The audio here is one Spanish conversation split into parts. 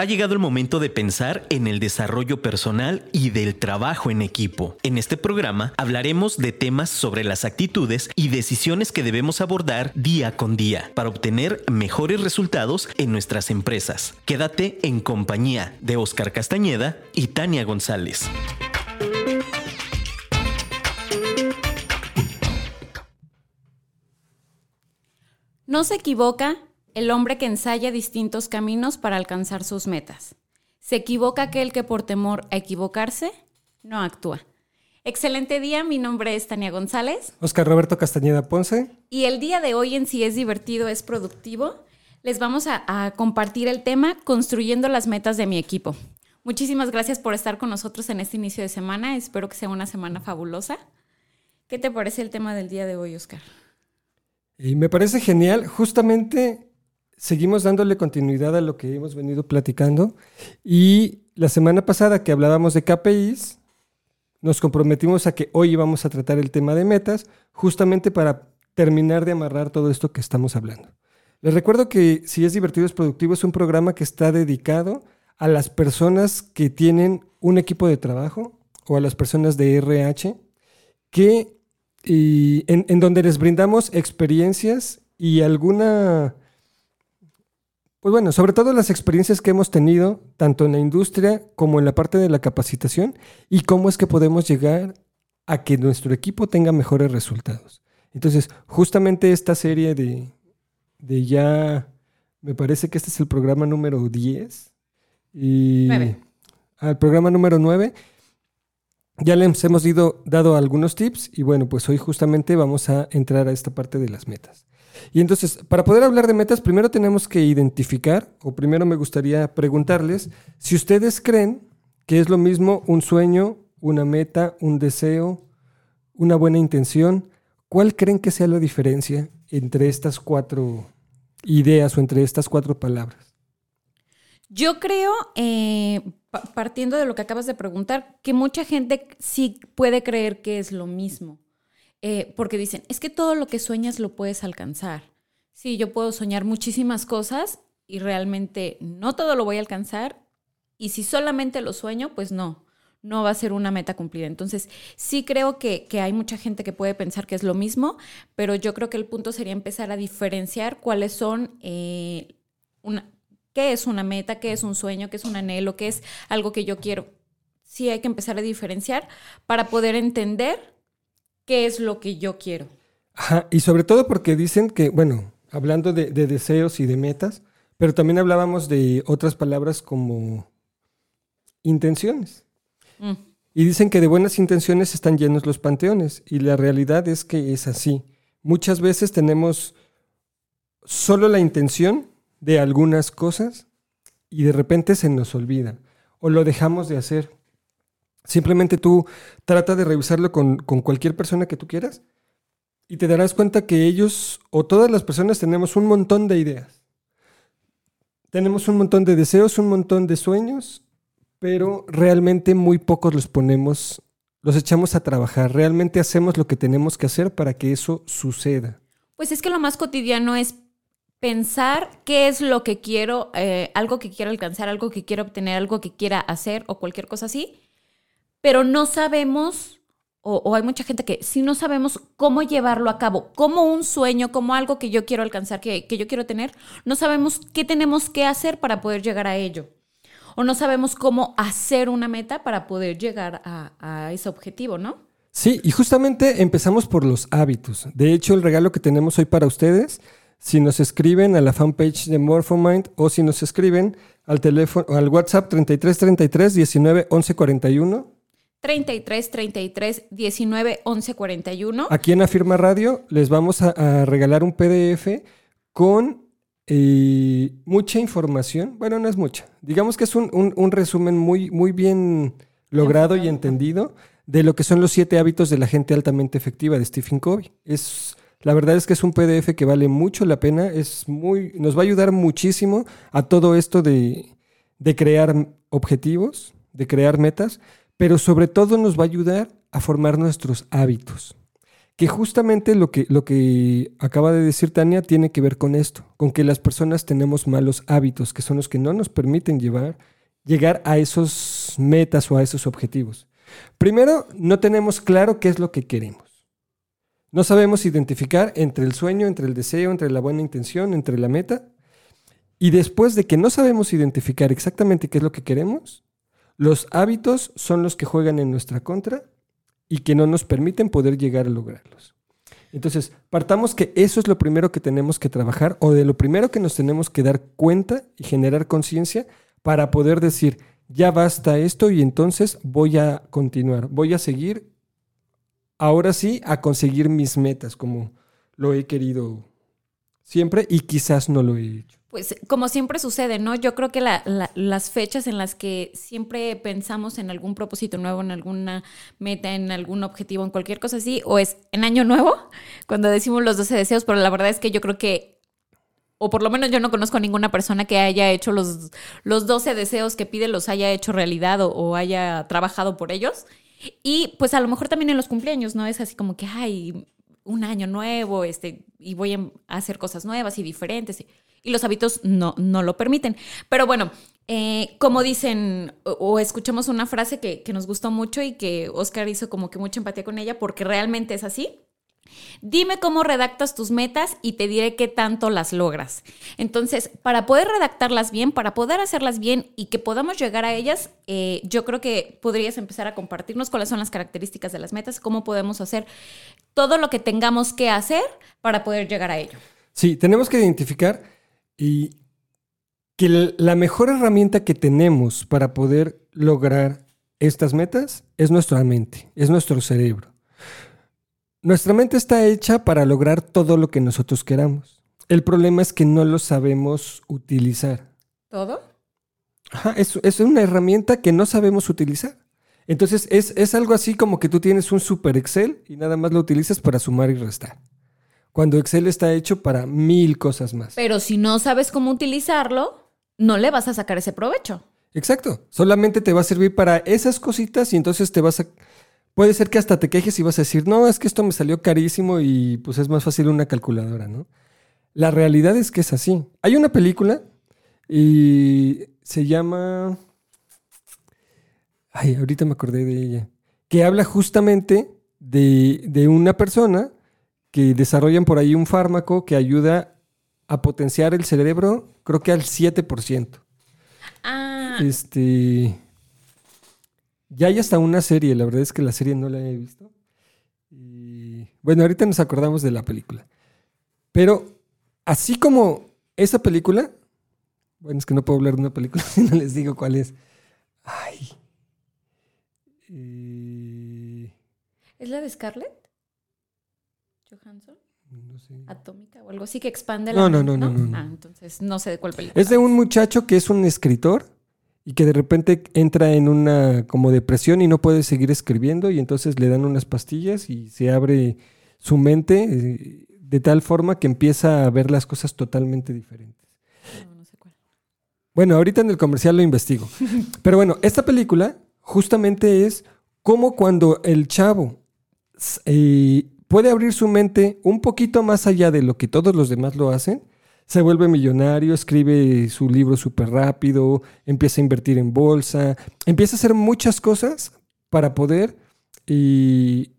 Ha llegado el momento de pensar en el desarrollo personal y del trabajo en equipo. En este programa hablaremos de temas sobre las actitudes y decisiones que debemos abordar día con día para obtener mejores resultados en nuestras empresas. Quédate en compañía de Oscar Castañeda y Tania González. No se equivoca el hombre que ensaya distintos caminos para alcanzar sus metas. Se equivoca aquel que por temor a equivocarse no actúa. Excelente día, mi nombre es Tania González. Oscar Roberto Castañeda Ponce. Y el día de hoy en Si es divertido, es productivo, les vamos a, a compartir el tema Construyendo las metas de mi equipo. Muchísimas gracias por estar con nosotros en este inicio de semana. Espero que sea una semana fabulosa. ¿Qué te parece el tema del día de hoy, Oscar? Y me parece genial. Justamente seguimos dándole continuidad a lo que hemos venido platicando. Y la semana pasada que hablábamos de KPIs, nos comprometimos a que hoy íbamos a tratar el tema de metas, justamente para terminar de amarrar todo esto que estamos hablando. Les recuerdo que Si es divertido es productivo es un programa que está dedicado a las personas que tienen un equipo de trabajo o a las personas de RH que en, donde les brindamos experiencias y alguna, pues bueno, sobre todo las experiencias que hemos tenido, tanto en la industria como en la parte de la capacitación, y cómo es que podemos llegar a que nuestro equipo tenga mejores resultados. Entonces, justamente esta serie de, de ya, me parece que este es el programa número 10. Y al programa número 9 ya les hemos ido, dado algunos tips y bueno, pues hoy justamente vamos a entrar a esta parte de las metas. Y entonces, para poder hablar de metas, primero tenemos que identificar, o primero me gustaría preguntarles, si ustedes creen que es lo mismo un sueño, una meta, un deseo, una buena intención, ¿cuál creen que sea la diferencia entre estas cuatro ideas o entre estas cuatro palabras? Yo creo, eh, partiendo de lo que acabas de preguntar, que mucha gente sí puede creer que es lo mismo. Eh, porque dicen, es que todo lo que sueñas lo puedes alcanzar. Sí, yo puedo soñar muchísimas cosas y realmente no todo lo voy a alcanzar. Y si solamente lo sueño, pues no, no va a ser una meta cumplida. Entonces, sí creo que, que hay mucha gente que puede pensar que es lo mismo, pero yo creo que el punto sería empezar a diferenciar cuáles son eh, una, qué es una meta, qué es un sueño, qué es un anhelo, qué es algo que yo quiero. Sí hay que empezar a diferenciar para poder entender qué es lo que yo quiero. Ajá, y sobre todo porque dicen que, bueno, hablando de, de deseos y de metas, pero también hablábamos de otras palabras como intenciones. Mm. Y dicen que de buenas intenciones están llenos los panteones, y la realidad es que es así. Muchas veces tenemos solo la intención de algunas cosas y de repente se nos olvida o lo dejamos de hacer. Simplemente tú trata de revisarlo con, con, cualquier persona que tú quieras y te darás cuenta que ellos o todas las personas tenemos un montón de ideas. Tenemos un montón de deseos, un montón de sueños, pero realmente muy pocos los ponemos, los echamos a trabajar. Realmente hacemos lo que tenemos que hacer para que eso suceda. Pues es que lo más cotidiano es pensar qué es lo que quiero, eh, algo que quiero alcanzar, algo que quiero obtener, algo que quiera hacer o cualquier cosa así, pero no sabemos, o, hay mucha gente que si no sabemos cómo llevarlo a cabo, como un sueño, como algo que yo quiero alcanzar, que, que yo quiero tener, no sabemos qué tenemos que hacer para poder llegar a ello. O no sabemos cómo hacer una meta para poder llegar a, ese objetivo, ¿no? Sí, y justamente empezamos por los hábitos. De hecho, el regalo que tenemos hoy para ustedes si nos escriben a la fanpage de Morphomind o si nos escriben al teléfono al WhatsApp 33 33 19 11 41. 33 33 19 11 41. Aquí en Afirma Radio les vamos a, regalar un PDF con eh, mucha información. Bueno, no es mucha. Digamos que es un, un, un resumen muy, muy bien logrado y entendido de lo que son los siete hábitos de la gente altamente efectiva de Stephen Covey. Es la verdad es que es un PDF que vale mucho la pena, es muy, nos va a ayudar muchísimo a todo esto de, de crear objetivos, de crear metas, pero sobre todo nos va a ayudar a formar nuestros hábitos. que justamente lo que, lo que acaba de decir Tania tiene que ver con esto, con que las personas tenemos malos hábitos, que son los que no nos permiten llevar, llegar a esos metas o a esos objetivos. Primero, no tenemos claro qué es lo que queremos. No sabemos identificar entre el sueño, entre el deseo, entre la buena intención, entre la meta. Y después de que no sabemos identificar exactamente qué es lo que queremos, los hábitos son los que juegan en nuestra contra y que no nos permiten poder llegar a lograrlos. Entonces, partamos que eso es lo primero que tenemos que trabajar o de lo primero que nos tenemos que dar cuenta y generar conciencia para poder decir, ya basta esto y entonces voy a continuar, voy a seguir, ahora sí, a conseguir mis metas como lo he querido siempre y quizás no lo he hecho. Pues como siempre sucede, ¿no? Yo creo que las fechas en las que siempre pensamos en algún propósito nuevo, en alguna meta, en algún objetivo, en cualquier cosa así, o es en año nuevo, cuando decimos los 12 deseos, pero la verdad es que yo creo que, o por lo menos yo no conozco a ninguna persona que haya hecho los, los 12 deseos que pide, los haya hecho realidad o, o haya trabajado por ellos. Y pues a lo mejor también en los cumpleaños, ¿no? Es así como que, ay, un año nuevo, este, y voy a hacer cosas nuevas y diferentes. Los hábitos no, no lo permiten. Pero bueno, eh, como dicen, o, escuchamos una frase que, que nos gustó mucho y que Oscar hizo como que mucha empatía con ella, porque realmente es así. Dime cómo redactas tus metas y te diré qué tanto las logras. Entonces, para poder redactarlas bien, para poder hacerlas bien y que podamos llegar a ellas, eh, yo creo que podrías empezar a compartirnos cuáles son las características de las metas, cómo podemos hacer todo lo que tengamos que hacer para poder llegar a ello. Sí, tenemos que identificar y que la mejor herramienta que tenemos para poder lograr estas metas es nuestra mente, es nuestro cerebro. Nuestra mente está hecha para lograr todo lo que nosotros queramos. El problema es que no lo sabemos utilizar. ¿Todo? Ajá, es, una herramienta que no sabemos utilizar. Entonces es, es, algo así como que tú tienes un super Excel y nada más lo utilizas para sumar y restar. Cuando Excel está hecho para mil cosas más. Pero si no sabes cómo utilizarlo, no le vas a sacar ese provecho. Exacto. Solamente te va a servir para esas cositas y entonces te vas a puede ser que hasta te quejes y vas a decir, no, es que esto me salió carísimo y pues es más fácil una calculadora, ¿no? La realidad es que es así. Hay una película y se llama... Ay, ahorita me acordé de ella. Que habla justamente de, de una persona que desarrollan por ahí un fármaco que ayuda a potenciar el cerebro, creo que al 7%. Ah. Este. Ya hay hasta una serie, la verdad es que la serie no la he visto. Y bueno, ahorita nos acordamos de la película. Pero así como esa película, bueno, es que no puedo hablar de una película si no les digo cuál es. Ay. ¿Es la de Scarlett? ¿Johansson? No sé. Atómica o algo así que expande la. No, no, no, no, no, Ah, entonces no sé de cuál película. Es de un muchacho que es un escritor y que de repente entra en una como depresión y no puede seguir escribiendo y entonces le dan unas pastillas y se abre su mente eh, de tal forma que empieza a ver las cosas totalmente diferentes. No, no sé cuál. Bueno, ahorita en el comercial lo investigo. Pero bueno, esta película justamente es como cuando el chavo eh, puede abrir su mente un poquito más allá de lo que todos los demás lo hacen se vuelve millonario, escribe su libro súper rápido, empieza a invertir en bolsa, empieza a hacer muchas cosas para poder y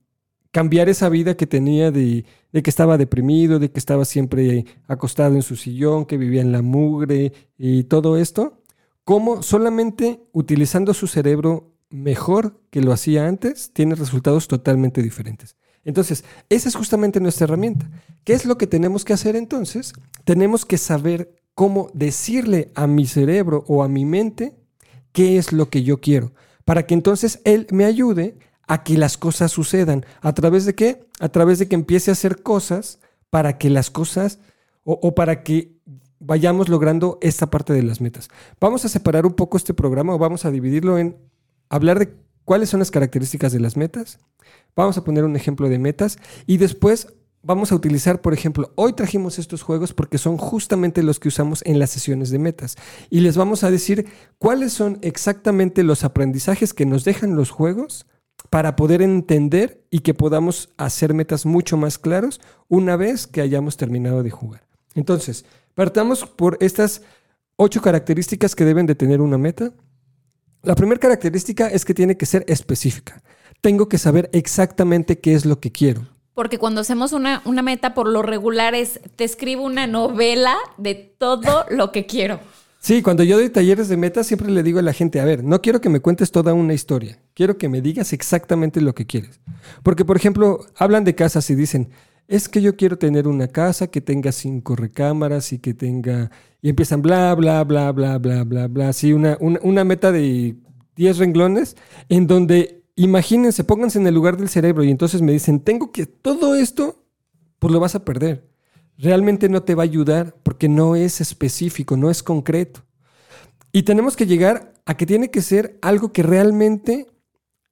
cambiar esa vida que tenía de, de, que estaba deprimido, de que estaba siempre acostado en su sillón, que vivía en la mugre y todo esto, como solamente utilizando su cerebro mejor que lo hacía antes, tiene resultados totalmente diferentes. Entonces, esa es justamente nuestra herramienta. ¿Qué es lo que tenemos que hacer entonces? Tenemos que saber cómo decirle a mi cerebro o a mi mente qué es lo que yo quiero, para que entonces él me ayude a que las cosas sucedan. ¿A través de qué? A través de que empiece a hacer cosas para que las cosas o, para que vayamos logrando esta parte de las metas. Vamos a separar un poco este programa o vamos a dividirlo en hablar de cuáles son las características de las metas, Vamos a poner un ejemplo de metas y después vamos a utilizar, por ejemplo, hoy trajimos estos juegos porque son justamente los que usamos en las sesiones de metas. Y les vamos a decir cuáles son exactamente los aprendizajes que nos dejan los juegos para poder entender y que podamos hacer metas mucho más claros una vez que hayamos terminado de jugar. Entonces, partamos por estas ocho características que deben de tener una meta. La primera característica es que tiene que ser específica. Tengo que saber exactamente qué es lo que quiero. Porque cuando hacemos una, una meta, por lo regular es, te escribo una novela de todo lo que quiero. Sí, cuando yo doy talleres de metas, siempre le digo a la gente, a ver, no quiero que me cuentes toda una historia, quiero que me digas exactamente lo que quieres. Porque, por ejemplo, hablan de casas y dicen, es que yo quiero tener una casa que tenga cinco recámaras y que tenga... Y empiezan bla, bla, bla, bla, bla, bla, bla, así una, una, una meta de 10 renglones en donde, imagínense, pónganse en el lugar del cerebro y entonces me dicen, tengo que todo esto, pues lo vas a perder realmente no te va a ayudar porque no es específico, no es concreto. Y tenemos que llegar a que tiene que ser algo que realmente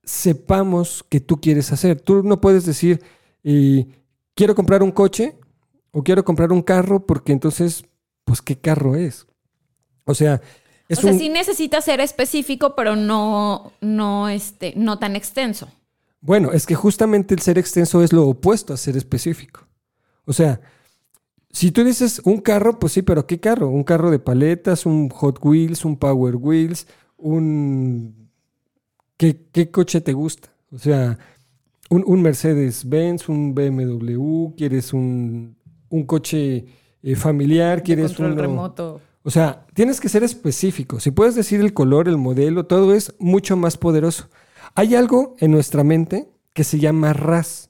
sepamos que tú quieres hacer. Tú no puedes decir, quiero comprar un coche o quiero comprar un carro porque entonces, pues, ¿qué carro es? O sea, es o sea, sí necesita ser específico, pero no, no, este, no tan extenso. Bueno, es que justamente el ser extenso es lo opuesto a ser específico. O sea, si tú dices un carro, pues sí, pero ¿qué carro? Un carro de paletas, un Hot Wheels, un Power Wheels, un... ¿Qué, coche te gusta? O sea, un, Mercedes-Benz, un BMW, quieres un, coche eh, familiar, quieres un... remoto. O sea, tienes que ser específico. Si puedes decir el color, el modelo, todo es mucho más poderoso. Hay algo en nuestra mente que se llama RAS.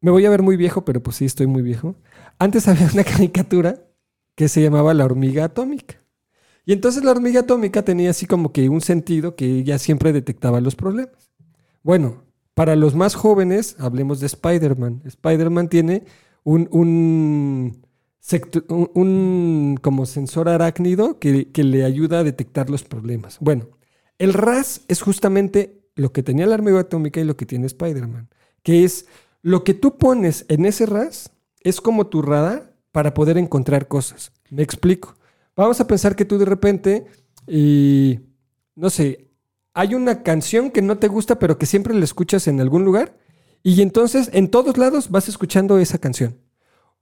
Me voy a ver muy viejo, pero pues sí, estoy muy viejo. Antes había una caricatura que se llamaba La hormiga atómica. Y entonces la hormiga atómica tenía así como que un sentido que ella siempre detectaba los problemas. Bueno, para los más jóvenes, hablemos de Spider-Man. Spider-Man tiene un, un, como sensor arácnido que, que le ayuda a detectar los problemas. Bueno, el RAS es justamente lo que tenía la hormiga atómica y lo que tiene Spider-Man, que es lo que tú pones en ese RAS es como tu radar para poder encontrar cosas. Me explico. Vamos a pensar que tú de repente, y no sé, hay una canción que no te gusta, pero que siempre la escuchas en algún lugar, y entonces en todos lados vas escuchando esa canción.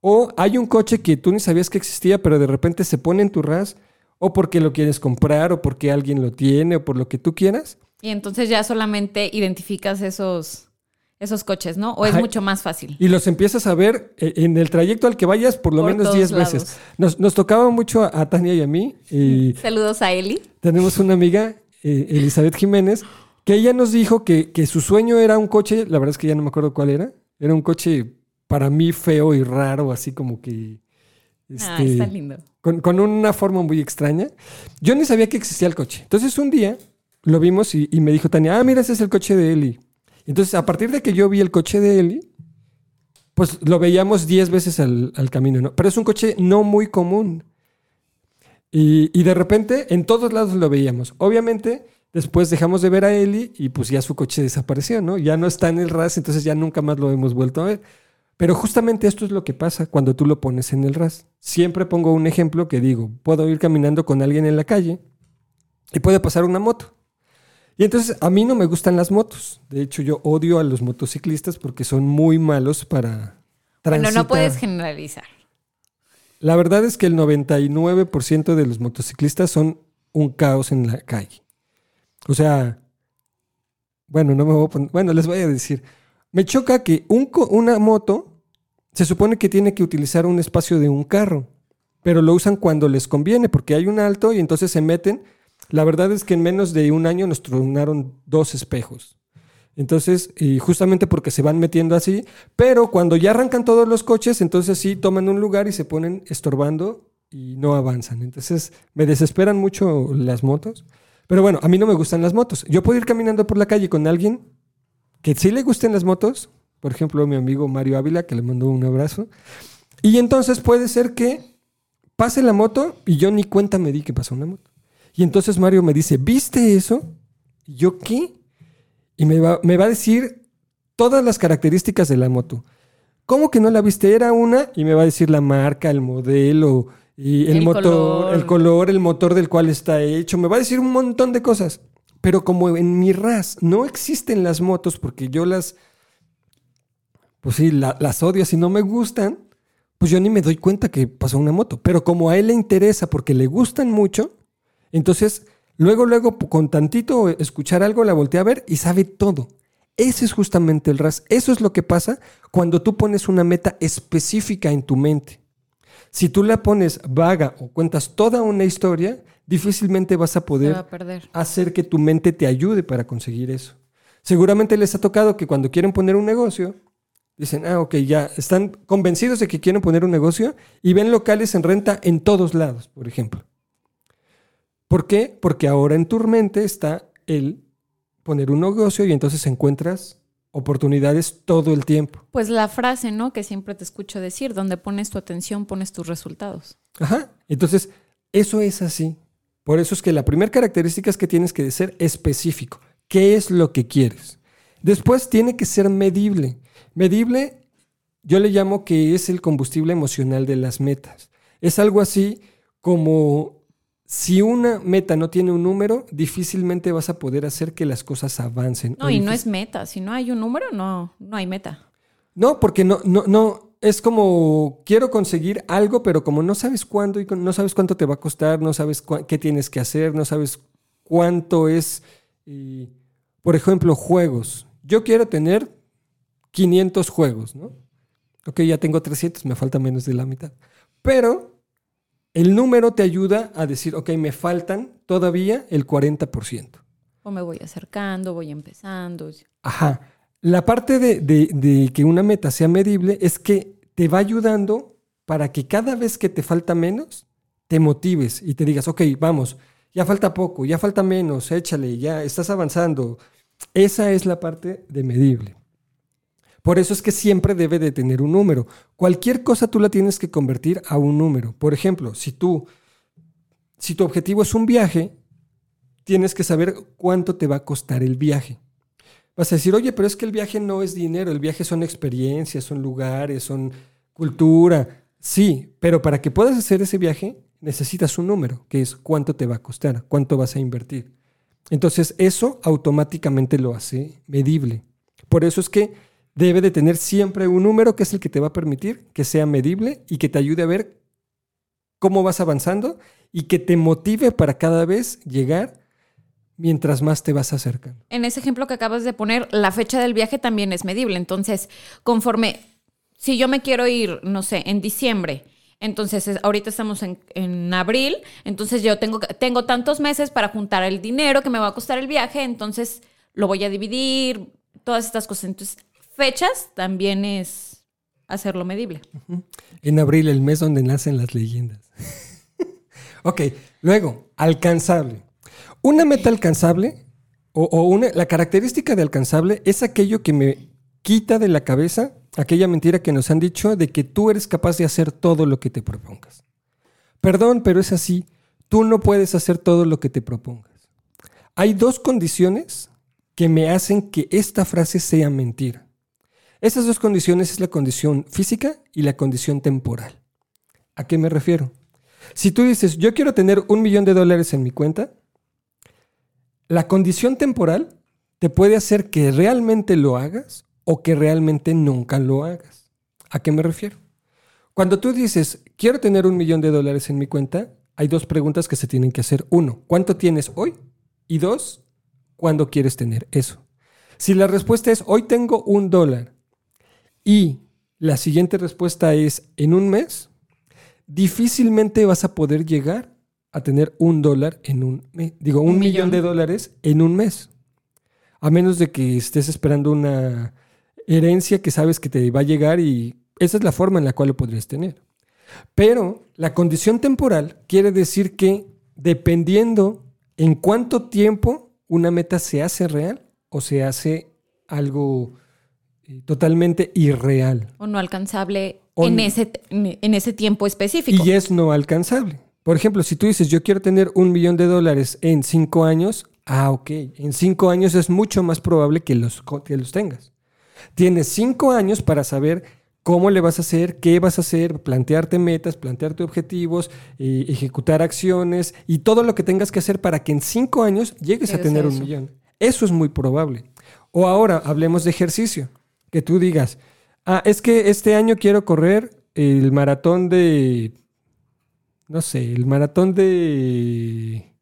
O hay un coche que tú ni sabías que existía, pero de repente se pone en tu RAS, o porque lo quieres comprar, o porque alguien lo tiene, o por lo que tú quieras. Y entonces ya solamente identificas esos esos coches, ¿no? ¿O es mucho más fácil? Y los empiezas a ver eh, en el trayecto al que vayas por lo menos 10 veces. Nos, tocaba mucho a, Tania y a mí. Y Saludos a Eli. Tenemos una amiga, eh, Elizabeth Jiménez, que ella nos dijo que, su sueño era un coche, la verdad es que ya no me acuerdo cuál era, era un coche para mí feo y raro, así como que... ah, este, está lindo. Con, con, una forma muy extraña. Yo ni sabía que existía el coche. Entonces un día lo vimos y, y me dijo Tania, ah, mira, ese es el coche de Eli. Entonces, a partir de que yo vi el coche de Eli, pues lo veíamos 10 veces al, camino, ¿no? Pero es un coche no muy común. Y, de repente, en todos lados lo veíamos. Obviamente, después dejamos de ver a Eli y pues ya su coche desapareció, ¿no? Ya no está en el RAS, entonces ya nunca más lo hemos vuelto a ver. Pero justamente esto es lo que pasa cuando tú lo pones en el RAS. Siempre pongo un ejemplo que digo, puedo ir caminando con alguien en la calle y puede pasar una moto. Y entonces a mí no me gustan las motos. De hecho, yo odio a los motociclistas porque son muy malos para transitar. Bueno, no puedes generalizar. La verdad es que el 99% de los motociclistas son un caos en la calle. O sea, bueno, no me voy a poner, bueno, les voy a decir, me choca que un, una moto se supone que tiene que utilizar un espacio de un carro, pero lo usan cuando les conviene porque hay un alto y entonces se meten la verdad es que en menos de un año nos tronaron dos espejos. Entonces, y justamente porque se van metiendo así, pero cuando ya arrancan todos los coches, entonces sí toman un lugar y se ponen estorbando y no avanzan. Entonces, me desesperan mucho las motos. Pero bueno, a mí no me gustan las motos. Yo puedo ir caminando por la calle con alguien que sí le gusten las motos, por ejemplo, mi amigo Mario Ávila, que le mandó un abrazo. Y entonces puede ser que pase la moto y yo ni cuenta me di que pasó una moto. Y entonces Mario me dice, ¿viste eso? ¿Y yo qué? Y me va, me va a decir todas las características de la moto. ¿Cómo que no la viste? Era una y me va a decir la marca, el modelo, y el, motor, el color, el motor del cual está hecho. Me va a decir un montón de cosas. Pero como en mi RAS no existen las motos porque yo las, pues sí, la- las odio si no me gustan, pues yo ni me doy cuenta que pasó una moto. Pero como a él le interesa porque le gustan mucho, entonces luego, luego con tantito escuchar algo la voltea a ver y sabe todo. Ese es justamente el RAS. Eso es lo que pasa cuando tú pones una meta específica en tu mente. Si tú la pones vaga o cuentas toda una historia, difícilmente vas a poder a hacer que tu mente te ayude para conseguir eso. Seguramente les ha tocado que cuando quieren poner un negocio, dicen, ah, ok, ya están convencidos de que quieren poner un negocio y ven locales en renta en todos lados, por ejemplo. ¿Por qué? Porque ahora en tu mente está el poner un negocio y entonces encuentras oportunidades todo el tiempo. Pues la frase, ¿no? Que siempre te escucho decir, donde pones tu atención, pones tus resultados. Ajá. Entonces, eso es así. Por eso es que la primera característica es que tienes que ser específico. ¿Qué es lo que quieres? Después tiene que ser medible. Medible, yo le llamo que es el combustible emocional de las metas. Es algo así como si una meta no tiene un número, difícilmente vas a poder hacer que las cosas avancen. No, y no es meta. Si no hay un número, no, no hay meta. No, porque no, no, no. Es como quiero conseguir algo, pero como no sabes cuándo y no sabes cuánto te va a costar, no sabes qué tienes que hacer, no sabes cuánto es. y, por ejemplo, juegos. Yo quiero tener 500 juegos, ¿no? Ok, ya tengo 300, me falta menos de la mitad. Pero el número te ayuda a decir, ok, me faltan todavía el 40%. O me voy acercando, voy empezando. Ajá. La parte de, de- de que una meta sea medible es que te va ayudando para que cada vez que te falta menos, te motives y te digas, ok, vamos, ya falta poco, ya falta menos, échale, ya estás avanzando. Esa es la parte de medible. Por eso es que siempre debe de tener un número. Cualquier cosa tú la tienes que convertir a un número. Por ejemplo, si tú, si tu objetivo es un viaje, tienes que saber cuánto te va a costar el viaje. Vas a decir, oye, pero es que el viaje no es dinero, el viaje son experiencias, son lugares, son cultura. Sí, pero para que puedas hacer ese viaje necesitas un número, que es cuánto te va a costar, cuánto vas a invertir. Entonces eso automáticamente lo hace medible. Por eso es que debe de tener siempre un número que es el que te va a permitir que sea medible y que te ayude a ver cómo vas avanzando y que te motive para cada vez llegar mientras más te vas acercando. En ese ejemplo que acabas de poner, la fecha del viaje también es medible. Entonces, conforme, si yo me quiero ir, no sé, en diciembre, entonces es- ahorita estamos en, en abril, entonces yo tengo, tengo tantos meses para juntar el dinero que me va a costar el viaje, entonces lo voy a dividir, todas estas cosas. Entonces, fechas también es hacerlo medible. En abril, el mes donde nacen las leyendas. ok, luego, alcanzable. Una meta alcanzable, o, o una, la característica de alcanzable es aquello que me quita de la cabeza aquella mentira que nos han dicho de que tú eres capaz de hacer todo lo que te propongas. Perdón, pero es así. Tú no puedes hacer todo lo que te propongas. Hay dos condiciones que me hacen que esta frase sea mentira. Esas dos condiciones es la condición física y la condición temporal. ¿A qué me refiero? Si tú dices, yo quiero tener un millón de dólares en mi cuenta, la condición temporal te puede hacer que realmente lo hagas o que realmente nunca lo hagas. ¿A qué me refiero? Cuando tú dices, quiero tener un millón de dólares en mi cuenta, hay dos preguntas que se tienen que hacer. Uno, ¿cuánto tienes hoy? Y dos, ¿cuándo quieres tener eso? Si la respuesta es, hoy tengo un dólar y la siguiente respuesta es en un mes, difícilmente vas a poder llegar a tener un dólar en un mes. Digo, un, Un millón millón. de dólares en un mes. A menos de que estés esperando una herencia que sabes que te va a llegar y esa es la forma en la cual lo podrías tener. Pero la condición temporal quiere decir que dependiendo en cuánto tiempo una meta se hace real o se hace algo totalmente irreal O no alcanzable O en, ese, en ese tiempo específico. y es no alcanzable. Por ejemplo, si tú dices yo quiero tener un millón de dólares en cinco años, ah, ok, en cinco años es mucho más probable que los, que los tengas. Tienes cinco años para saber cómo le vas a hacer, qué vas a hacer, plantearte metas, plantearte objetivos, eh, ejecutar acciones y todo lo que tengas que hacer para que en cinco años llegues a tener un millón. Eso es muy probable. O ahora hablemos de ejercicio, que tú digas, ah, es que este año quiero correr el maratón de, no sé, el maratón de,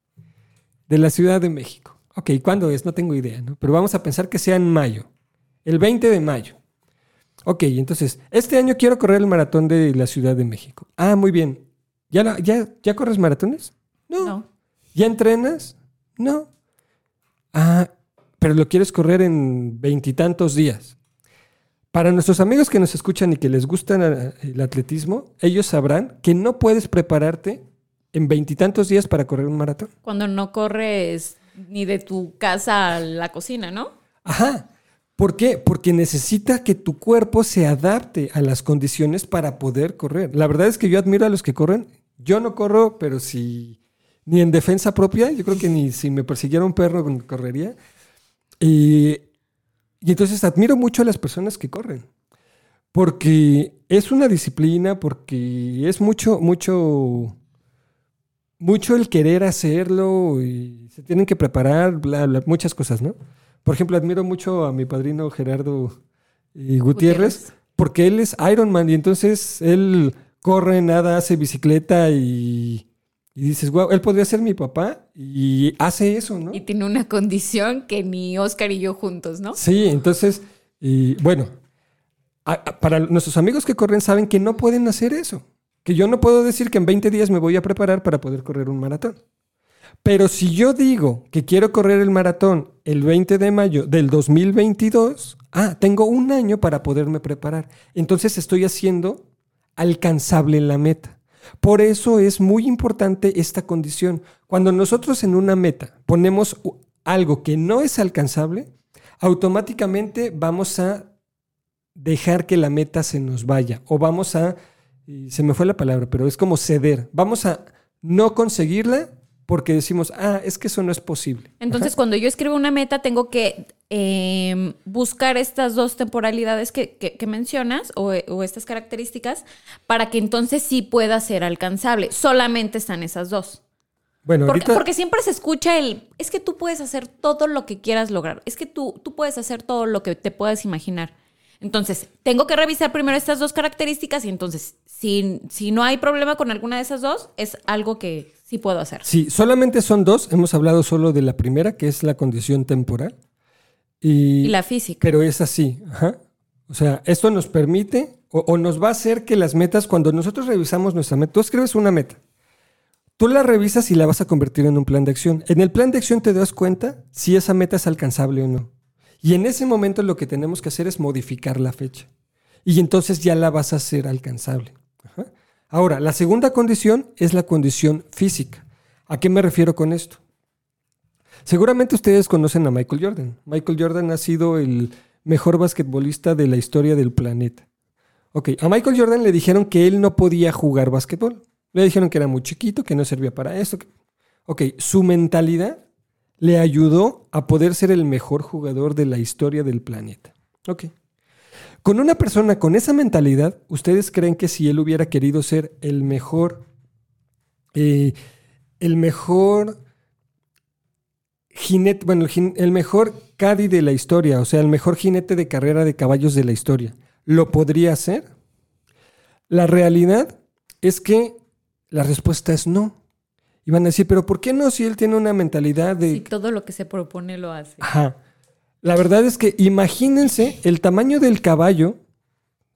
de la Ciudad de México. Ok, ¿cuándo es? No tengo idea, ¿no? Pero vamos a pensar que sea en mayo, el 20 de mayo. Ok, entonces, este año quiero correr el maratón de la Ciudad de México. Ah, muy bien. ¿Ya, la- ya, ¿ya corres maratones? No. ¿Ya entrenas? No. Ah, pero lo quieres correr en veintitantos días. Para nuestros amigos que nos escuchan y que les gusta el atletismo, ellos sabrán que no puedes prepararte en veintitantos días para correr un maratón. Cuando no corres ni de tu casa a la cocina, ¿no? Ajá. ¿Por qué? Porque necesita que tu cuerpo se adapte a las condiciones para poder correr. La verdad es que yo admiro a los que corren. Yo no corro, pero si ni en defensa propia, yo creo que ni si me persiguiera un perro correría. Y, y entonces admiro mucho a las personas que corren. Porque es una disciplina, porque es mucho, mucho, mucho el querer hacerlo y se tienen que preparar, bla, bla, muchas cosas, ¿no? Por ejemplo, admiro mucho a mi padrino Gerardo eh, Gutiérrez, Gutiérrez. porque él es Ironman y entonces él corre, nada, hace bicicleta y, y dices, wow, él podría ser mi papá y hace eso, ¿no? Y tiene una condición que ni Oscar y yo juntos, ¿no? Sí, entonces, y, bueno, a- a- para nuestros amigos que corren saben que no pueden hacer eso. Que yo no puedo decir que en 20 días me voy a preparar para poder correr un maratón. Pero si yo digo que quiero correr el maratón el 20 de mayo del 2022, ah, tengo un año para poderme preparar. Entonces estoy haciendo alcanzable la meta. Por eso es muy importante esta condición. Cuando nosotros en una meta ponemos algo que no es alcanzable, automáticamente vamos a dejar que la meta se nos vaya o vamos a, se me fue la palabra, pero es como ceder. Vamos a no conseguirla porque decimos, ah, es que eso no es posible. Entonces, cuando yo escribo una meta, tengo que eh, buscar estas dos temporalidades que, que- que mencionas o, o estas características para que entonces sí pueda ser alcanzable. Solamente están esas dos. Bueno, Porque, ahorita... porque siempre se escucha el, es que tú puedes hacer todo lo que quieras lograr, es que tú, tú puedes hacer todo lo que te puedas imaginar. Entonces, tengo que revisar primero estas dos características y entonces, si, si no hay problema con alguna de esas dos, es algo que sí puedo hacer. Sí, solamente son dos. Hemos hablado solo de la primera, que es la condición temporal. Y, Y la física. Pero es así. ajá. O sea, esto nos permite o, o nos va a hacer que las metas, cuando nosotros revisamos nuestra meta, tú escribes una meta. Tú la revisas y la vas a convertir en un plan de acción. En el plan de acción te das cuenta si esa meta es alcanzable o no. Y en ese momento lo que tenemos que hacer es modificar la fecha. Y entonces ya la vas a hacer alcanzable. Ajá. Ahora, la segunda condición es la condición física. ¿A qué me refiero con esto? Seguramente ustedes conocen a Michael Jordan. Michael Jordan ha sido el mejor basquetbolista de la historia del planeta. Ok, a Michael Jordan le dijeron que él no podía jugar basquetbol. Le dijeron que era muy chiquito, que no servía para eso. que- Ok, su mentalidad le ayudó a poder ser el mejor jugador de la historia del planeta. Ok. Con una persona con esa mentalidad, ¿ustedes creen que si él hubiera querido ser el mejor, eh, el mejor jinete, bueno, el, mejor caddy de la historia, o sea, el mejor jinete de carrera de caballos de la historia, ¿lo podría hacer? La realidad es que la respuesta es no. Y van a decir, pero ¿por qué no si él tiene una mentalidad de... Si todo lo que se propone lo hace. Ajá. La verdad es que imagínense el tamaño del caballo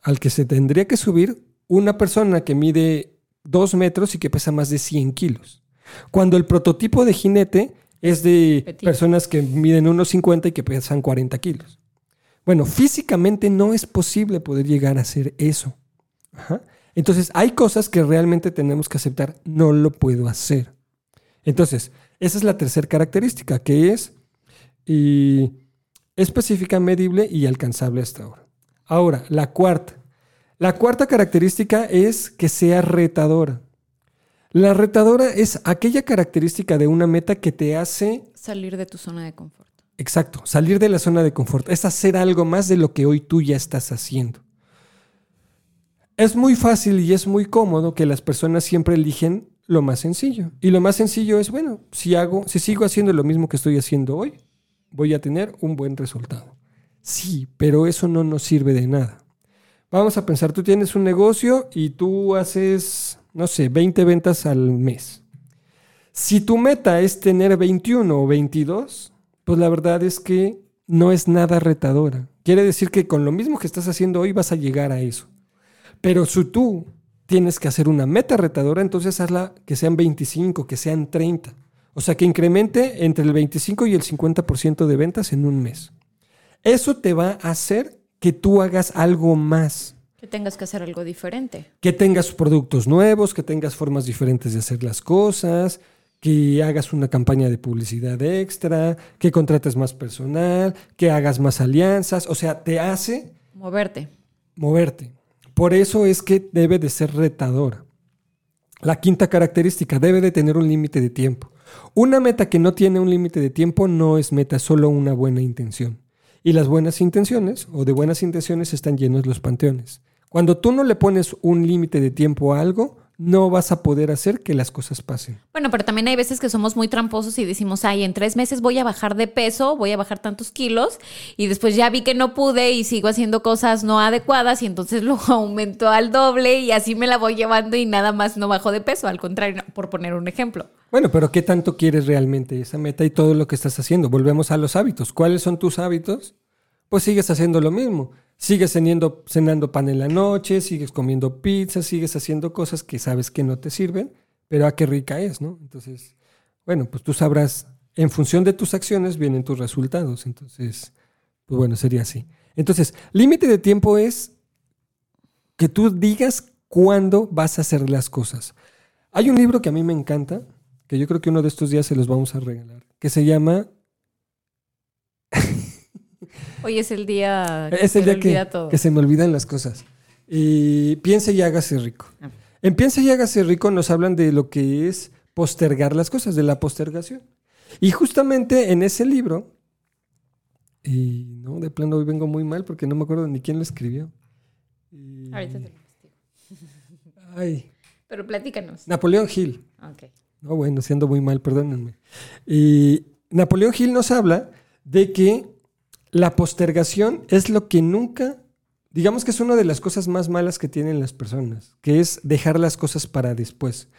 al que se tendría que subir una persona que mide dos metros y que pesa más de 100 kilos. Cuando el prototipo de jinete es de Petit. personas que miden unos 50 y que pesan 40 kilos. Bueno, físicamente no es posible poder llegar a hacer eso. Ajá. Entonces, hay cosas que realmente tenemos que aceptar. No lo puedo hacer. Entonces, esa es la tercera característica, que es y específica, medible y alcanzable hasta ahora. Ahora, la cuarta. La cuarta característica es que sea retadora. La retadora es aquella característica de una meta que te hace, Salir de tu zona de confort. exacto, salir de la zona de confort. Es hacer algo más de lo que hoy tú ya estás haciendo. Es muy fácil y es muy cómodo que las personas siempre eligen lo más sencillo. Y lo más sencillo es, bueno, si hago, si sigo haciendo lo mismo que estoy haciendo hoy, voy a tener un buen resultado. Sí, pero eso no nos sirve de nada. Vamos a pensar, tú tienes un negocio y tú haces, no sé, 20 ventas al mes. Si tu meta es tener 21 o 22, pues la verdad es que no es nada retadora. Quiere decir que con lo mismo que estás haciendo hoy vas a llegar a eso. Pero si tú tienes que hacer una meta retadora, entonces hazla que sean 25, que sean 30. O sea, que incremente entre el 25 y el 50% de ventas en un mes. Eso te va a hacer que tú hagas algo más. Que tengas que hacer algo diferente. Que tengas productos nuevos, que tengas formas diferentes de hacer las cosas, que hagas una campaña de publicidad extra, que contrates más personal, que hagas más alianzas. O sea, te hace... Moverte. Moverte. Por eso es que debe de ser retadora. La quinta característica, debe de tener un límite de tiempo. Una meta que no tiene un límite de tiempo no es meta, solo una buena intención. Y las buenas intenciones, o de buenas intenciones, están llenos los panteones. Cuando tú no le pones un límite de tiempo a algo, no vas a poder hacer que las cosas pasen. Bueno, pero también hay veces que somos muy tramposos y decimos, ay, en tres meses voy a bajar de peso, voy a bajar tantos kilos, y después ya vi que no pude y sigo haciendo cosas no adecuadas y entonces lo aumento al doble y así me la voy llevando y nada más no bajo de peso, al contrario, por poner un ejemplo. Bueno, pero ¿qué tanto quieres realmente esa meta y todo lo que estás haciendo? Volvemos a los hábitos. ¿Cuáles son tus hábitos? Pues sigues haciendo lo mismo. Sigues cenando, pan en la noche, sigues comiendo pizza, sigues haciendo cosas que sabes que no te sirven, pero a qué rica es, ¿no? Entonces, bueno, pues tú sabrás, en función de tus acciones vienen tus resultados. Entonces, pues bueno, sería así. Entonces, límite de tiempo es que tú digas cuándo vas a hacer las cosas. Hay un libro que a mí me encanta, que yo creo que uno de estos días se los vamos a regalar, que se llama Hoy es el día, es el día que, se me olvidan las cosas. Y piense y hágase rico. Ah. En Piense y hágase rico nos hablan de lo que es postergar las cosas, de la postergación. Y justamente en ese libro, y no, de plano hoy vengo muy mal porque no me acuerdo ni quién lo escribió. Ahorita te lo Ay. Pero platícanos. Napoleón Hill. Ok. No, bueno, siendo muy mal, perdónenme. Y Napoleón Hill nos habla de que la postergación es lo que nunca, digamos que es una de las cosas más malas que tienen las personas, que es dejar las cosas para después.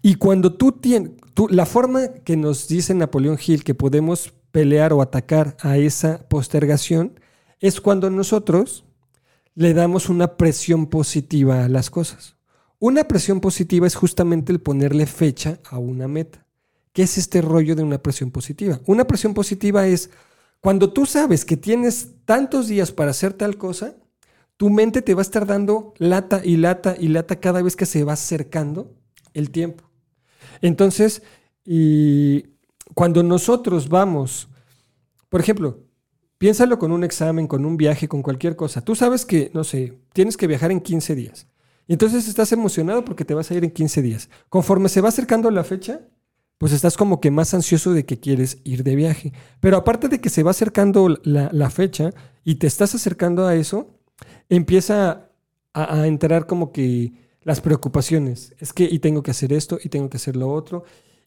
Y cuando tú tienes, la forma que nos dice Napoleón Hill que podemos pelear o atacar a esa postergación es cuando nosotros le damos una presión positiva a las cosas. Una presión positiva es justamente el ponerle fecha a una meta. ¿Qué es este rollo de una presión positiva? Una presión positiva es cuando tú sabes que tienes tantos días para hacer tal cosa, tu mente te va a estar dando lata y lata y lata cada vez que se va acercando el tiempo. Entonces, y cuando nosotros vamos, por ejemplo, piénsalo con un examen, con un viaje, con cualquier cosa. Tú sabes que, no sé, tienes que viajar en 15 días. Entonces estás emocionado porque te vas a ir en 15 días. Conforme se va acercando la fecha, pues estás como que más ansioso de que quieres ir de viaje. Pero aparte de que se va acercando la, fecha y te estás acercando a eso, empieza a, a, entrar como que las preocupaciones. Es que y tengo que hacer esto y tengo que hacer lo otro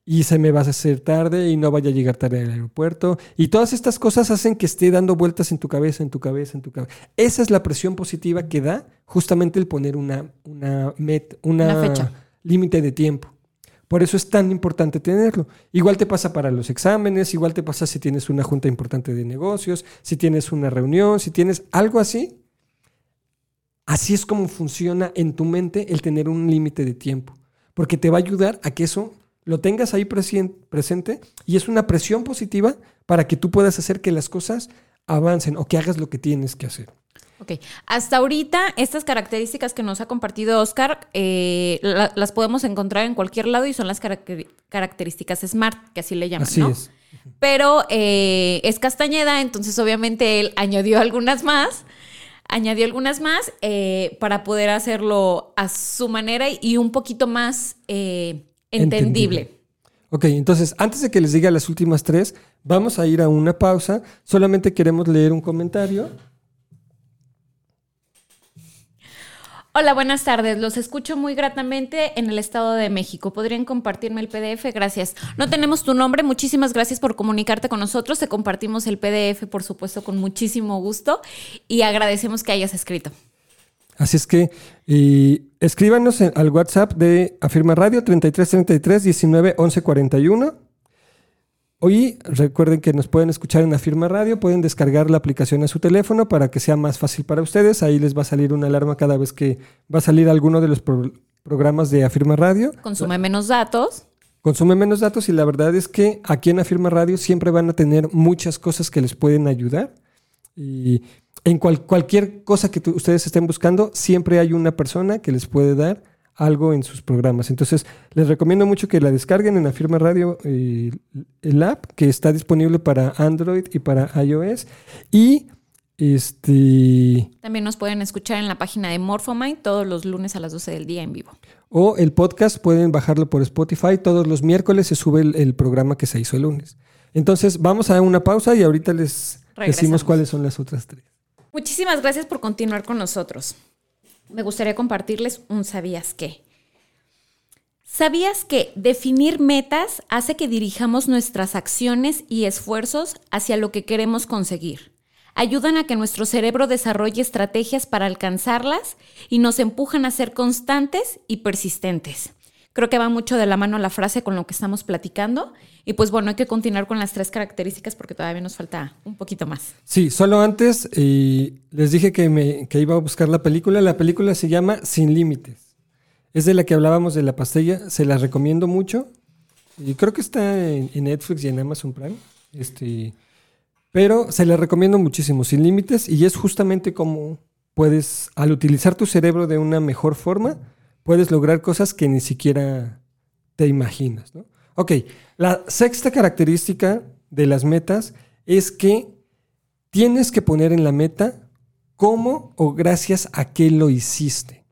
y se me va a hacer tarde y no vaya a llegar tarde al aeropuerto. Y todas estas cosas hacen que esté dando vueltas en tu cabeza, en tu cabeza, en tu cabeza. Esa es la presión positiva que da justamente el poner una, una, una, fecha. límite de tiempo. Por eso es tan importante tenerlo. Igual te pasa para los exámenes, igual te pasa si tienes una junta importante de negocios, si tienes una reunión, si tienes algo así. Así es como funciona en tu mente el tener un límite de tiempo, porque te va a ayudar a que eso lo tengas ahí presente y es una presión positiva para que tú puedas hacer que las cosas avancen o que hagas lo que tienes que hacer. Ok, hasta ahorita estas características que nos ha compartido Oscar eh, las podemos encontrar en cualquier lado y son las características SMART, que así le llaman, así Es. Pero eh, es Castañeda, entonces obviamente él añadió algunas más, añadió algunas más eh, para poder hacerlo a su manera y un poquito más entendible. entendible. Ok, entonces antes de que les diga las últimas tres, vamos a ir a una pausa. Solamente queremos leer un comentario Hola, buenas tardes. Los escucho muy gratamente en el Estado de México. ¿Podrían compartirme el PDF? Gracias. No tenemos tu nombre. Muchísimas gracias por comunicarte con nosotros. Te compartimos el PDF, por supuesto, con muchísimo gusto y agradecemos que hayas escrito. Así es que escríbanos al WhatsApp de Afirma Radio 3333 19 11 41 Hoy recuerden que nos pueden escuchar en Afirma Radio, pueden descargar la aplicación a su teléfono para que sea más fácil para ustedes. Ahí les va a salir una alarma cada vez que va a salir alguno de los programas de Afirma Radio. Consume menos datos. Consume menos datos y la verdad es que aquí en Afirma Radio siempre van a tener muchas cosas que les pueden ayudar. Y en cualquier cosa que ustedes estén buscando, siempre hay una persona que les puede dar algo en sus programas. Entonces, les recomiendo mucho que la descarguen en la firma radio, eh, el app, que está disponible para Android y para iOS. Y este. También nos pueden escuchar en la página de Morphomind todos los lunes a las 12 del día en vivo. O el podcast pueden bajarlo por Spotify. Todos los miércoles se sube el, programa que se hizo el lunes. Entonces, vamos a una pausa y ahorita les decimos cuáles son las otras tres. Muchísimas gracias por continuar con nosotros me gustaría compartirles un sabías qué. ¿Sabías que definir metas hace que dirijamos nuestras acciones y esfuerzos hacia lo que queremos conseguir? Ayudan a que nuestro cerebro desarrolle estrategias para alcanzarlas y nos empujan a ser constantes y persistentes. Creo que va mucho de la mano la frase con lo que estamos platicando y pues bueno, hay que continuar con las tres características porque todavía nos falta un poquito más. Sí, solo antes les dije que, me, iba a buscar la película. La película se llama Sin Límites. Es de la que hablábamos de la pastilla. Se la recomiendo mucho. Y creo que está en, Netflix y en Amazon Prime. Este, pero se la recomiendo muchísimo, Sin Límites. Y es justamente como puedes, al utilizar tu cerebro de una mejor forma, puedes lograr cosas que ni siquiera te imaginas. ¿no? Ok, la sexta característica de las metas es que tienes que poner en la meta cómo o gracias a qué lo hiciste.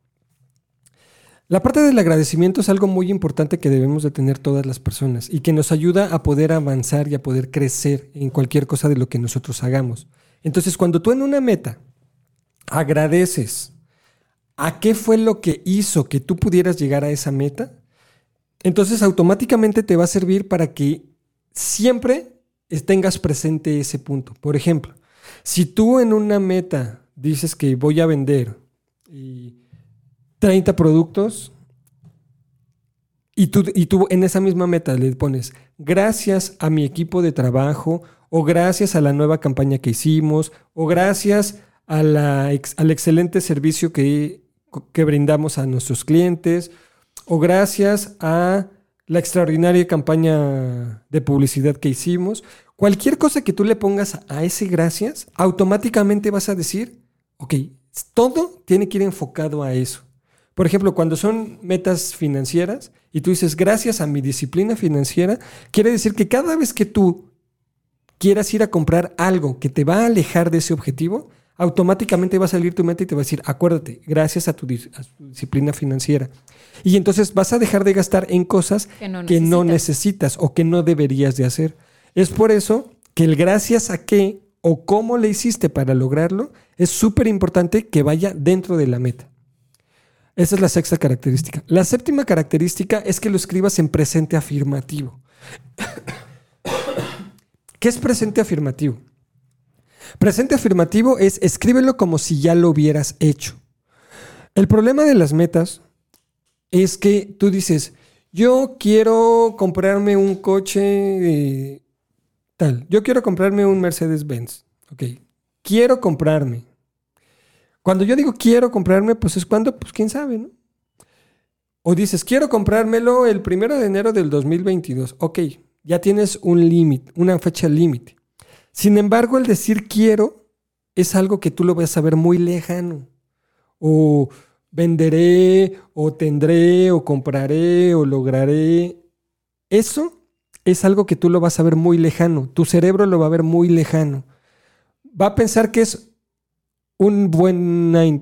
La parte del agradecimiento es algo muy importante que debemos de tener todas las personas y que nos ayuda a poder avanzar y a poder crecer en cualquier cosa de lo que nosotros hagamos. Entonces, cuando tú en una meta agradeces a qué fue lo que hizo que tú pudieras llegar a esa meta, entonces automáticamente te va a servir para que siempre tengas presente ese punto. Por ejemplo, si tú en una meta dices que voy a vender 30 productos y tú, y tú en esa misma meta le pones gracias a mi equipo de trabajo o gracias a la nueva campaña que hicimos o gracias al excelente servicio que, que brindamos a nuestros clientes o gracias a la extraordinaria campaña de publicidad que hicimos, cualquier cosa que tú le pongas a ese gracias, automáticamente vas a decir, ok, todo tiene que ir enfocado a eso. Por ejemplo, cuando son metas financieras y tú dices, gracias a mi disciplina financiera, quiere decir que cada vez que tú quieras ir a comprar algo que te va a alejar de ese objetivo, automáticamente va a salir tu meta y te va a decir, acuérdate, gracias a tu, disciplina financiera. Y entonces vas a dejar de gastar en cosas que, no, necesitas o que no deberías de hacer. Es por eso que el gracias a qué o cómo le hiciste para lograrlo es súper importante que vaya dentro de la meta. Esa es la sexta característica. La séptima característica es que lo escribas en presente afirmativo. ¿Qué es presente afirmativo? Presente afirmativo es escríbelo como si ya lo hubieras hecho. El problema de las metas es que tú dices, yo quiero comprarme un coche tal, yo quiero comprarme un Mercedes-Benz. Ok, quiero comprarme. Cuando yo digo quiero comprarme, pues es cuando, pues quién sabe, ¿no? O dices, quiero comprármelo el primero de enero del 2022. Ok, ya tienes un límite, una fecha límite. Sin embargo, el decir quiero es algo que tú lo vas a ver muy lejano. O venderé, o tendré, o compraré, o lograré. Eso es algo que tú lo vas a ver muy lejano. Tu cerebro lo va a ver muy lejano. Va a pensar que es, un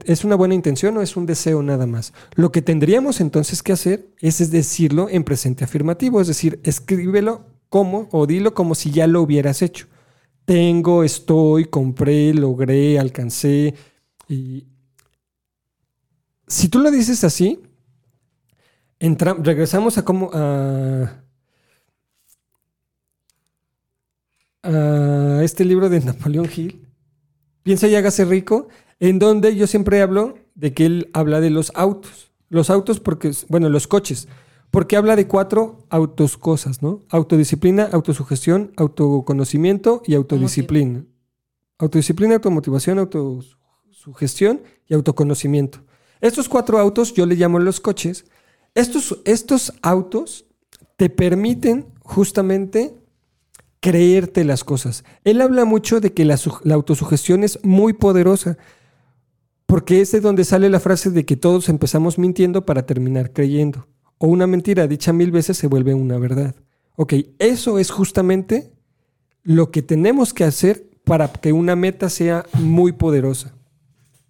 es una buena intención o es un deseo nada más. Lo que tendríamos entonces que hacer es decirlo en presente afirmativo, es decir, escríbelo como o dilo como si ya lo hubieras hecho tengo, estoy, compré, logré, alcancé. Y si tú lo dices así, entra- regresamos a cómo a, a este libro de Napoleón Hill, Piensa y hágase rico, en donde yo siempre hablo de que él habla de los autos. Los autos porque, bueno, los coches, porque habla de cuatro autos cosas, ¿no? Autodisciplina, autosugestión, autoconocimiento y autodisciplina. Autodisciplina, automotivación, autosugestión y autoconocimiento. Estos cuatro autos yo le llamo los coches. Estos, estos autos te permiten justamente creerte las cosas. Él habla mucho de que la, la autosugestión es muy poderosa, porque es de donde sale la frase de que todos empezamos mintiendo para terminar creyendo. O una mentira dicha mil veces se vuelve una verdad. Ok, eso es justamente lo que tenemos que hacer para que una meta sea muy poderosa.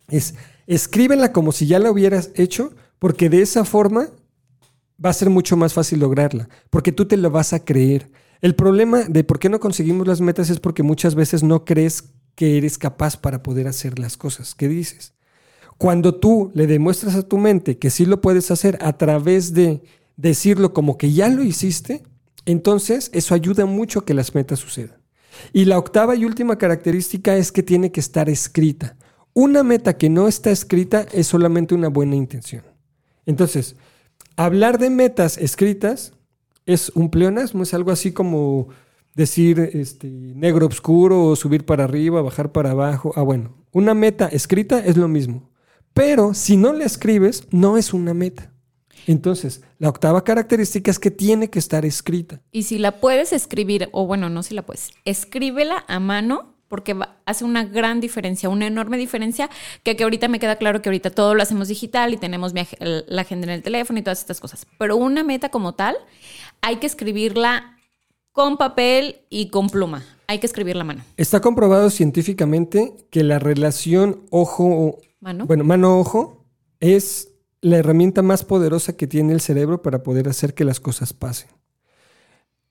Es escríbela como si ya la hubieras hecho, porque de esa forma va a ser mucho más fácil lograrla, porque tú te lo vas a creer. El problema de por qué no conseguimos las metas es porque muchas veces no crees que eres capaz para poder hacer las cosas que dices. Cuando tú le demuestras a tu mente que sí lo puedes hacer a través de decirlo como que ya lo hiciste, entonces eso ayuda mucho a que las metas sucedan. Y la octava y última característica es que tiene que estar escrita. Una meta que no está escrita es solamente una buena intención. Entonces, hablar de metas escritas es un pleonasmo, es algo así como decir este, negro oscuro o subir para arriba, bajar para abajo. Ah, bueno, una meta escrita es lo mismo. Pero si no la escribes, no es una meta. Entonces, la octava característica es que tiene que estar escrita. Y si la puedes escribir, o bueno, no si la puedes, escríbela a mano porque hace una gran diferencia, una enorme diferencia, que, ahorita me queda claro que ahorita todo lo hacemos digital y tenemos la agenda en el teléfono y todas estas cosas. Pero una meta como tal, hay que escribirla con papel y con pluma. Hay que escribirla a mano. Está comprobado científicamente que la relación ojo, ¿Mano? bueno, mano-ojo es la herramienta más poderosa que tiene el cerebro para poder hacer que las cosas pasen.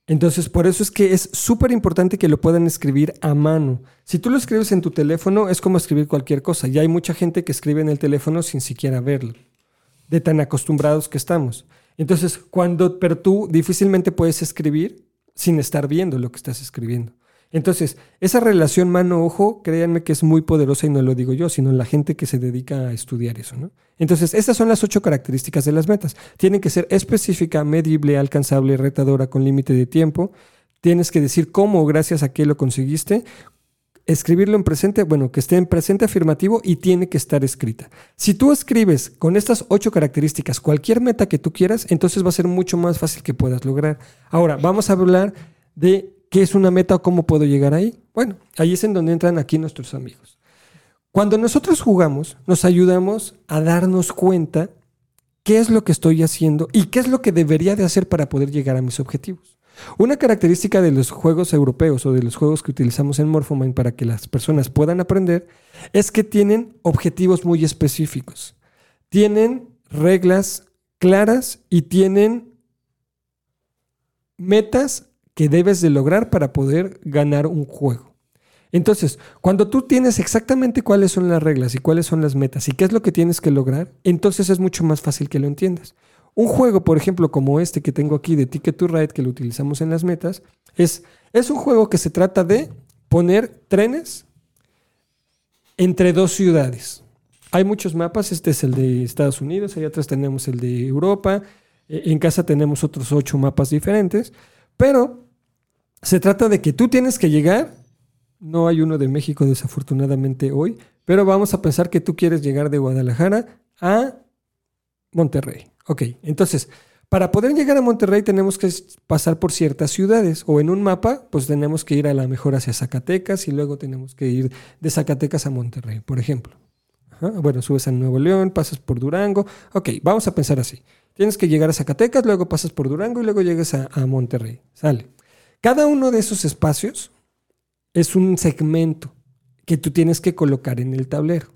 Entonces, por eso es que es súper importante que lo puedan escribir a mano. Si tú lo escribes en tu teléfono, es como escribir cualquier cosa. Ya hay mucha gente que escribe en el teléfono sin siquiera verlo, de tan acostumbrados que estamos. Entonces, cuando, pero tú difícilmente puedes escribir sin estar viendo lo que estás escribiendo. Entonces, esa relación mano-ojo, créanme que es muy poderosa y no lo digo yo, sino la gente que se dedica a estudiar eso, ¿no? Entonces, estas son las ocho características de las metas. Tienen que ser específica, medible, alcanzable, retadora, con límite de tiempo. Tienes que decir cómo, gracias a qué lo conseguiste. Escribirlo en presente, bueno, que esté en presente afirmativo y tiene que estar escrita. Si tú escribes con estas ocho características cualquier meta que tú quieras, entonces va a ser mucho más fácil que puedas lograr. Ahora, vamos a hablar de qué es una meta o cómo puedo llegar ahí. Bueno, ahí es en donde entran aquí nuestros amigos. Cuando nosotros jugamos, nos ayudamos a darnos cuenta qué es lo que estoy haciendo y qué es lo que debería de hacer para poder llegar a mis objetivos. Una característica de los juegos europeos o de los juegos que utilizamos en Morphomind para que las personas puedan aprender es que tienen objetivos muy específicos. Tienen reglas claras y tienen metas que debes de lograr para poder ganar un juego. Entonces, cuando tú tienes exactamente cuáles son las reglas y cuáles son las metas y qué es lo que tienes que lograr, entonces es mucho más fácil que lo entiendas. Un juego, por ejemplo, como este que tengo aquí de Ticket to Ride, que lo utilizamos en las metas, es, es un juego que se trata de poner trenes entre dos ciudades. Hay muchos mapas, este es el de Estados Unidos, allá atrás tenemos el de Europa, eh, en casa tenemos otros ocho mapas diferentes, pero se trata de que tú tienes que llegar, no hay uno de México desafortunadamente hoy, pero vamos a pensar que tú quieres llegar de Guadalajara a Monterrey. Ok, entonces, para poder llegar a Monterrey tenemos que pasar por ciertas ciudades o en un mapa, pues tenemos que ir a la mejor hacia Zacatecas y luego tenemos que ir de Zacatecas a Monterrey, por ejemplo. Bueno, subes a Nuevo León, pasas por Durango. Ok, vamos a pensar así. Tienes que llegar a Zacatecas, luego pasas por Durango y luego llegas a Monterrey. Sale. Cada uno de esos espacios es un segmento que tú tienes que colocar en el tablero.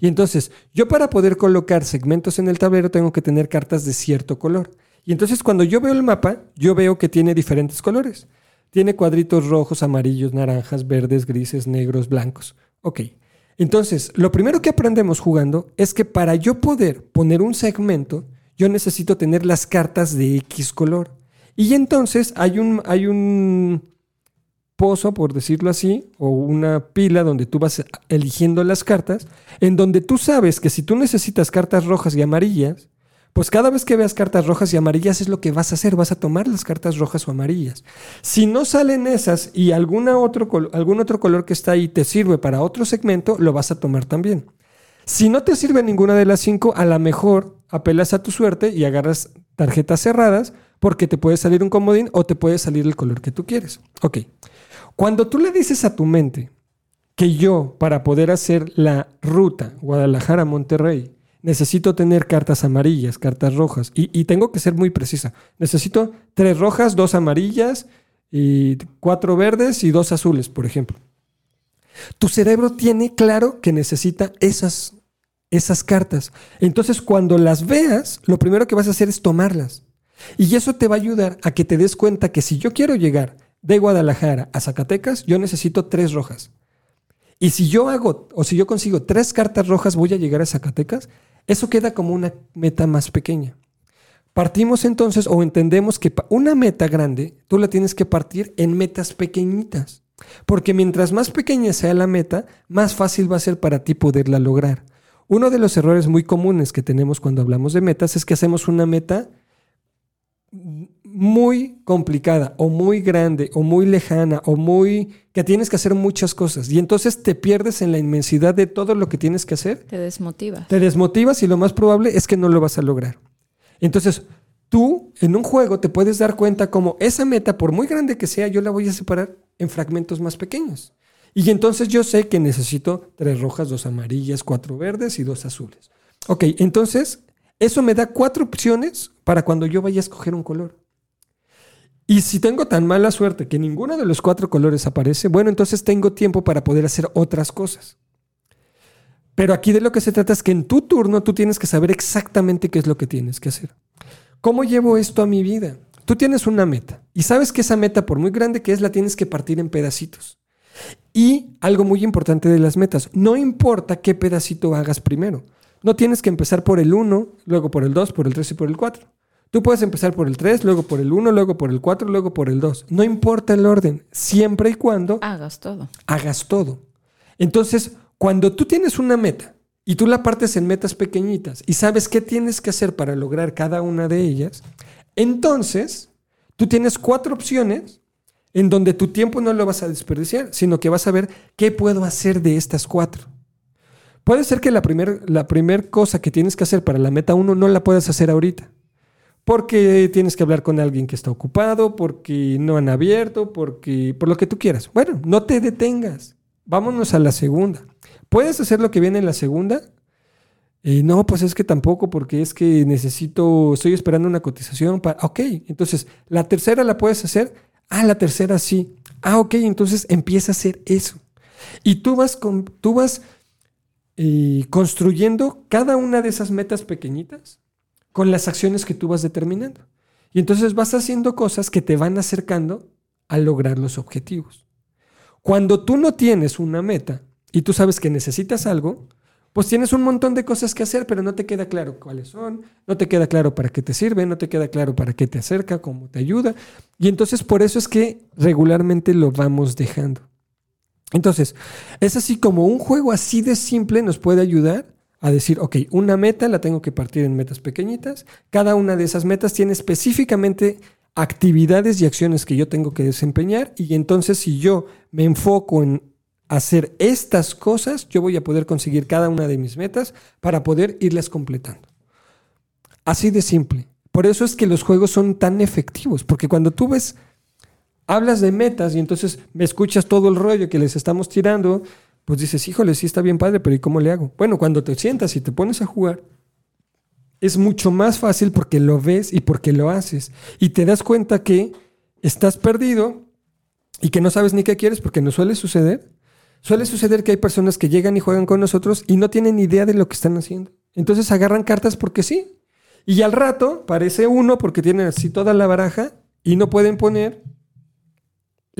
Y entonces, yo para poder colocar segmentos en el tablero tengo que tener cartas de cierto color. Y entonces cuando yo veo el mapa, yo veo que tiene diferentes colores. Tiene cuadritos rojos, amarillos, naranjas, verdes, grises, negros, blancos. Ok. Entonces, lo primero que aprendemos jugando es que para yo poder poner un segmento, yo necesito tener las cartas de X color. Y entonces hay un, hay un pozo, por decirlo así, o una pila donde tú vas eligiendo las cartas, en donde tú sabes que si tú necesitas cartas rojas y amarillas, pues cada vez que veas cartas rojas y amarillas es lo que vas a hacer, vas a tomar las cartas rojas o amarillas. Si no salen esas y alguna otro, algún otro color que está ahí te sirve para otro segmento, lo vas a tomar también. Si no te sirve ninguna de las cinco, a lo mejor apelas a tu suerte y agarras tarjetas cerradas porque te puede salir un comodín o te puede salir el color que tú quieres. Ok. Cuando tú le dices a tu mente que yo, para poder hacer la ruta Guadalajara-Monterrey, necesito tener cartas amarillas, cartas rojas, y, tengo que ser muy precisa. Necesito tres rojas, dos amarillas, y cuatro verdes y dos azules, por ejemplo. Tu cerebro tiene claro que necesita esas, esas cartas. Entonces, cuando las veas, lo primero que vas a hacer es tomarlas. Y eso te va a ayudar a que te des cuenta que si yo quiero llegar de Guadalajara a Zacatecas, yo necesito tres rojas. Y si yo hago, o si yo consigo tres cartas rojas, voy a llegar a Zacatecas, eso queda como una meta más pequeña. Partimos entonces o entendemos que una meta grande, tú la tienes que partir en metas pequeñitas. Porque mientras más pequeña sea la meta, más fácil va a ser para ti poderla lograr. Uno de los errores muy comunes que tenemos cuando hablamos de metas es que hacemos una meta muy complicada o muy grande o muy lejana o muy que tienes que hacer muchas cosas y entonces te pierdes en la inmensidad de todo lo que tienes que hacer. Te desmotivas. Te desmotivas y lo más probable es que no lo vas a lograr. Entonces, tú en un juego te puedes dar cuenta como esa meta, por muy grande que sea, yo la voy a separar en fragmentos más pequeños. Y entonces yo sé que necesito tres rojas, dos amarillas, cuatro verdes y dos azules. Ok, entonces eso me da cuatro opciones para cuando yo vaya a escoger un color. Y si tengo tan mala suerte que ninguno de los cuatro colores aparece, bueno, entonces tengo tiempo para poder hacer otras cosas. Pero aquí de lo que se trata es que en tu turno tú tienes que saber exactamente qué es lo que tienes que hacer. ¿Cómo llevo esto a mi vida? Tú tienes una meta y sabes que esa meta, por muy grande que es, la tienes que partir en pedacitos. Y algo muy importante de las metas, no importa qué pedacito hagas primero. No tienes que empezar por el 1, luego por el 2, por el 3 y por el 4. Tú puedes empezar por el 3, luego por el 1, luego por el 4, luego por el 2. No importa el orden, siempre y cuando hagas todo. Hagas todo. Entonces, cuando tú tienes una meta y tú la partes en metas pequeñitas y sabes qué tienes que hacer para lograr cada una de ellas, entonces tú tienes cuatro opciones en donde tu tiempo no lo vas a desperdiciar, sino que vas a ver qué puedo hacer de estas cuatro. Puede ser que la primera la primer cosa que tienes que hacer para la meta 1 no la puedas hacer ahorita porque tienes que hablar con alguien que está ocupado, porque no han abierto, porque por lo que tú quieras. Bueno, no te detengas. Vámonos a la segunda. ¿Puedes hacer lo que viene en la segunda? Eh, no, pues es que tampoco, porque es que necesito, estoy esperando una cotización para. Ok, entonces, ¿la tercera la puedes hacer? Ah, la tercera sí. Ah, ok, entonces empieza a hacer eso. Y tú vas, con, tú vas eh, construyendo cada una de esas metas pequeñitas con las acciones que tú vas determinando. Y entonces vas haciendo cosas que te van acercando a lograr los objetivos. Cuando tú no tienes una meta y tú sabes que necesitas algo, pues tienes un montón de cosas que hacer, pero no te queda claro cuáles son, no te queda claro para qué te sirve, no te queda claro para qué te acerca, cómo te ayuda. Y entonces por eso es que regularmente lo vamos dejando. Entonces, es así como un juego así de simple nos puede ayudar a decir, ok, una meta la tengo que partir en metas pequeñitas. Cada una de esas metas tiene específicamente actividades y acciones que yo tengo que desempeñar y entonces si yo me enfoco en hacer estas cosas, yo voy a poder conseguir cada una de mis metas para poder irlas completando. Así de simple. Por eso es que los juegos son tan efectivos, porque cuando tú ves, hablas de metas y entonces me escuchas todo el rollo que les estamos tirando, pues dices, híjole, sí está bien padre, pero ¿y cómo le hago? Bueno, cuando te sientas y te pones a jugar, es mucho más fácil porque lo ves y porque lo haces. Y te das cuenta que estás perdido y que no sabes ni qué quieres porque no suele suceder. Suele suceder que hay personas que llegan y juegan con nosotros y no tienen idea de lo que están haciendo. Entonces agarran cartas porque sí. Y al rato parece uno porque tienen así toda la baraja y no pueden poner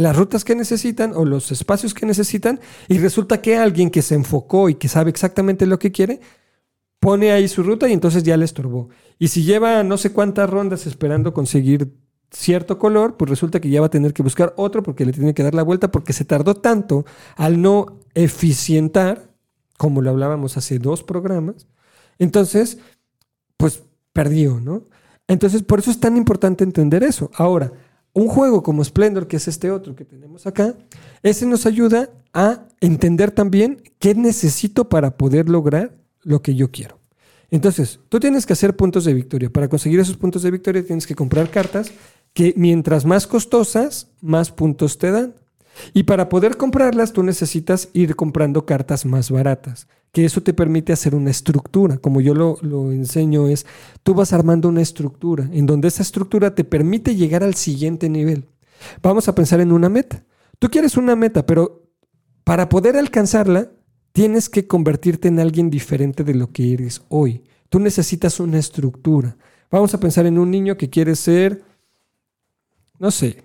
las rutas que necesitan o los espacios que necesitan y resulta que alguien que se enfocó y que sabe exactamente lo que quiere, pone ahí su ruta y entonces ya le estorbó. Y si lleva no sé cuántas rondas esperando conseguir cierto color, pues resulta que ya va a tener que buscar otro porque le tiene que dar la vuelta porque se tardó tanto al no eficientar, como lo hablábamos hace dos programas. Entonces, pues perdió, ¿no? Entonces, por eso es tan importante entender eso. Ahora, un juego como Splendor, que es este otro que tenemos acá, ese nos ayuda a entender también qué necesito para poder lograr lo que yo quiero. Entonces, tú tienes que hacer puntos de victoria. Para conseguir esos puntos de victoria tienes que comprar cartas que mientras más costosas, más puntos te dan. Y para poder comprarlas, tú necesitas ir comprando cartas más baratas, que eso te permite hacer una estructura. Como yo lo, lo, enseño, es tú vas armando una estructura, en donde esa estructura te permite llegar al siguiente nivel. Vamos a pensar en una meta. Tú quieres una meta, pero para poder alcanzarla, tienes que convertirte en alguien diferente de lo que eres hoy. Tú necesitas una estructura. Vamos a pensar en un niño que quiere ser, no sé,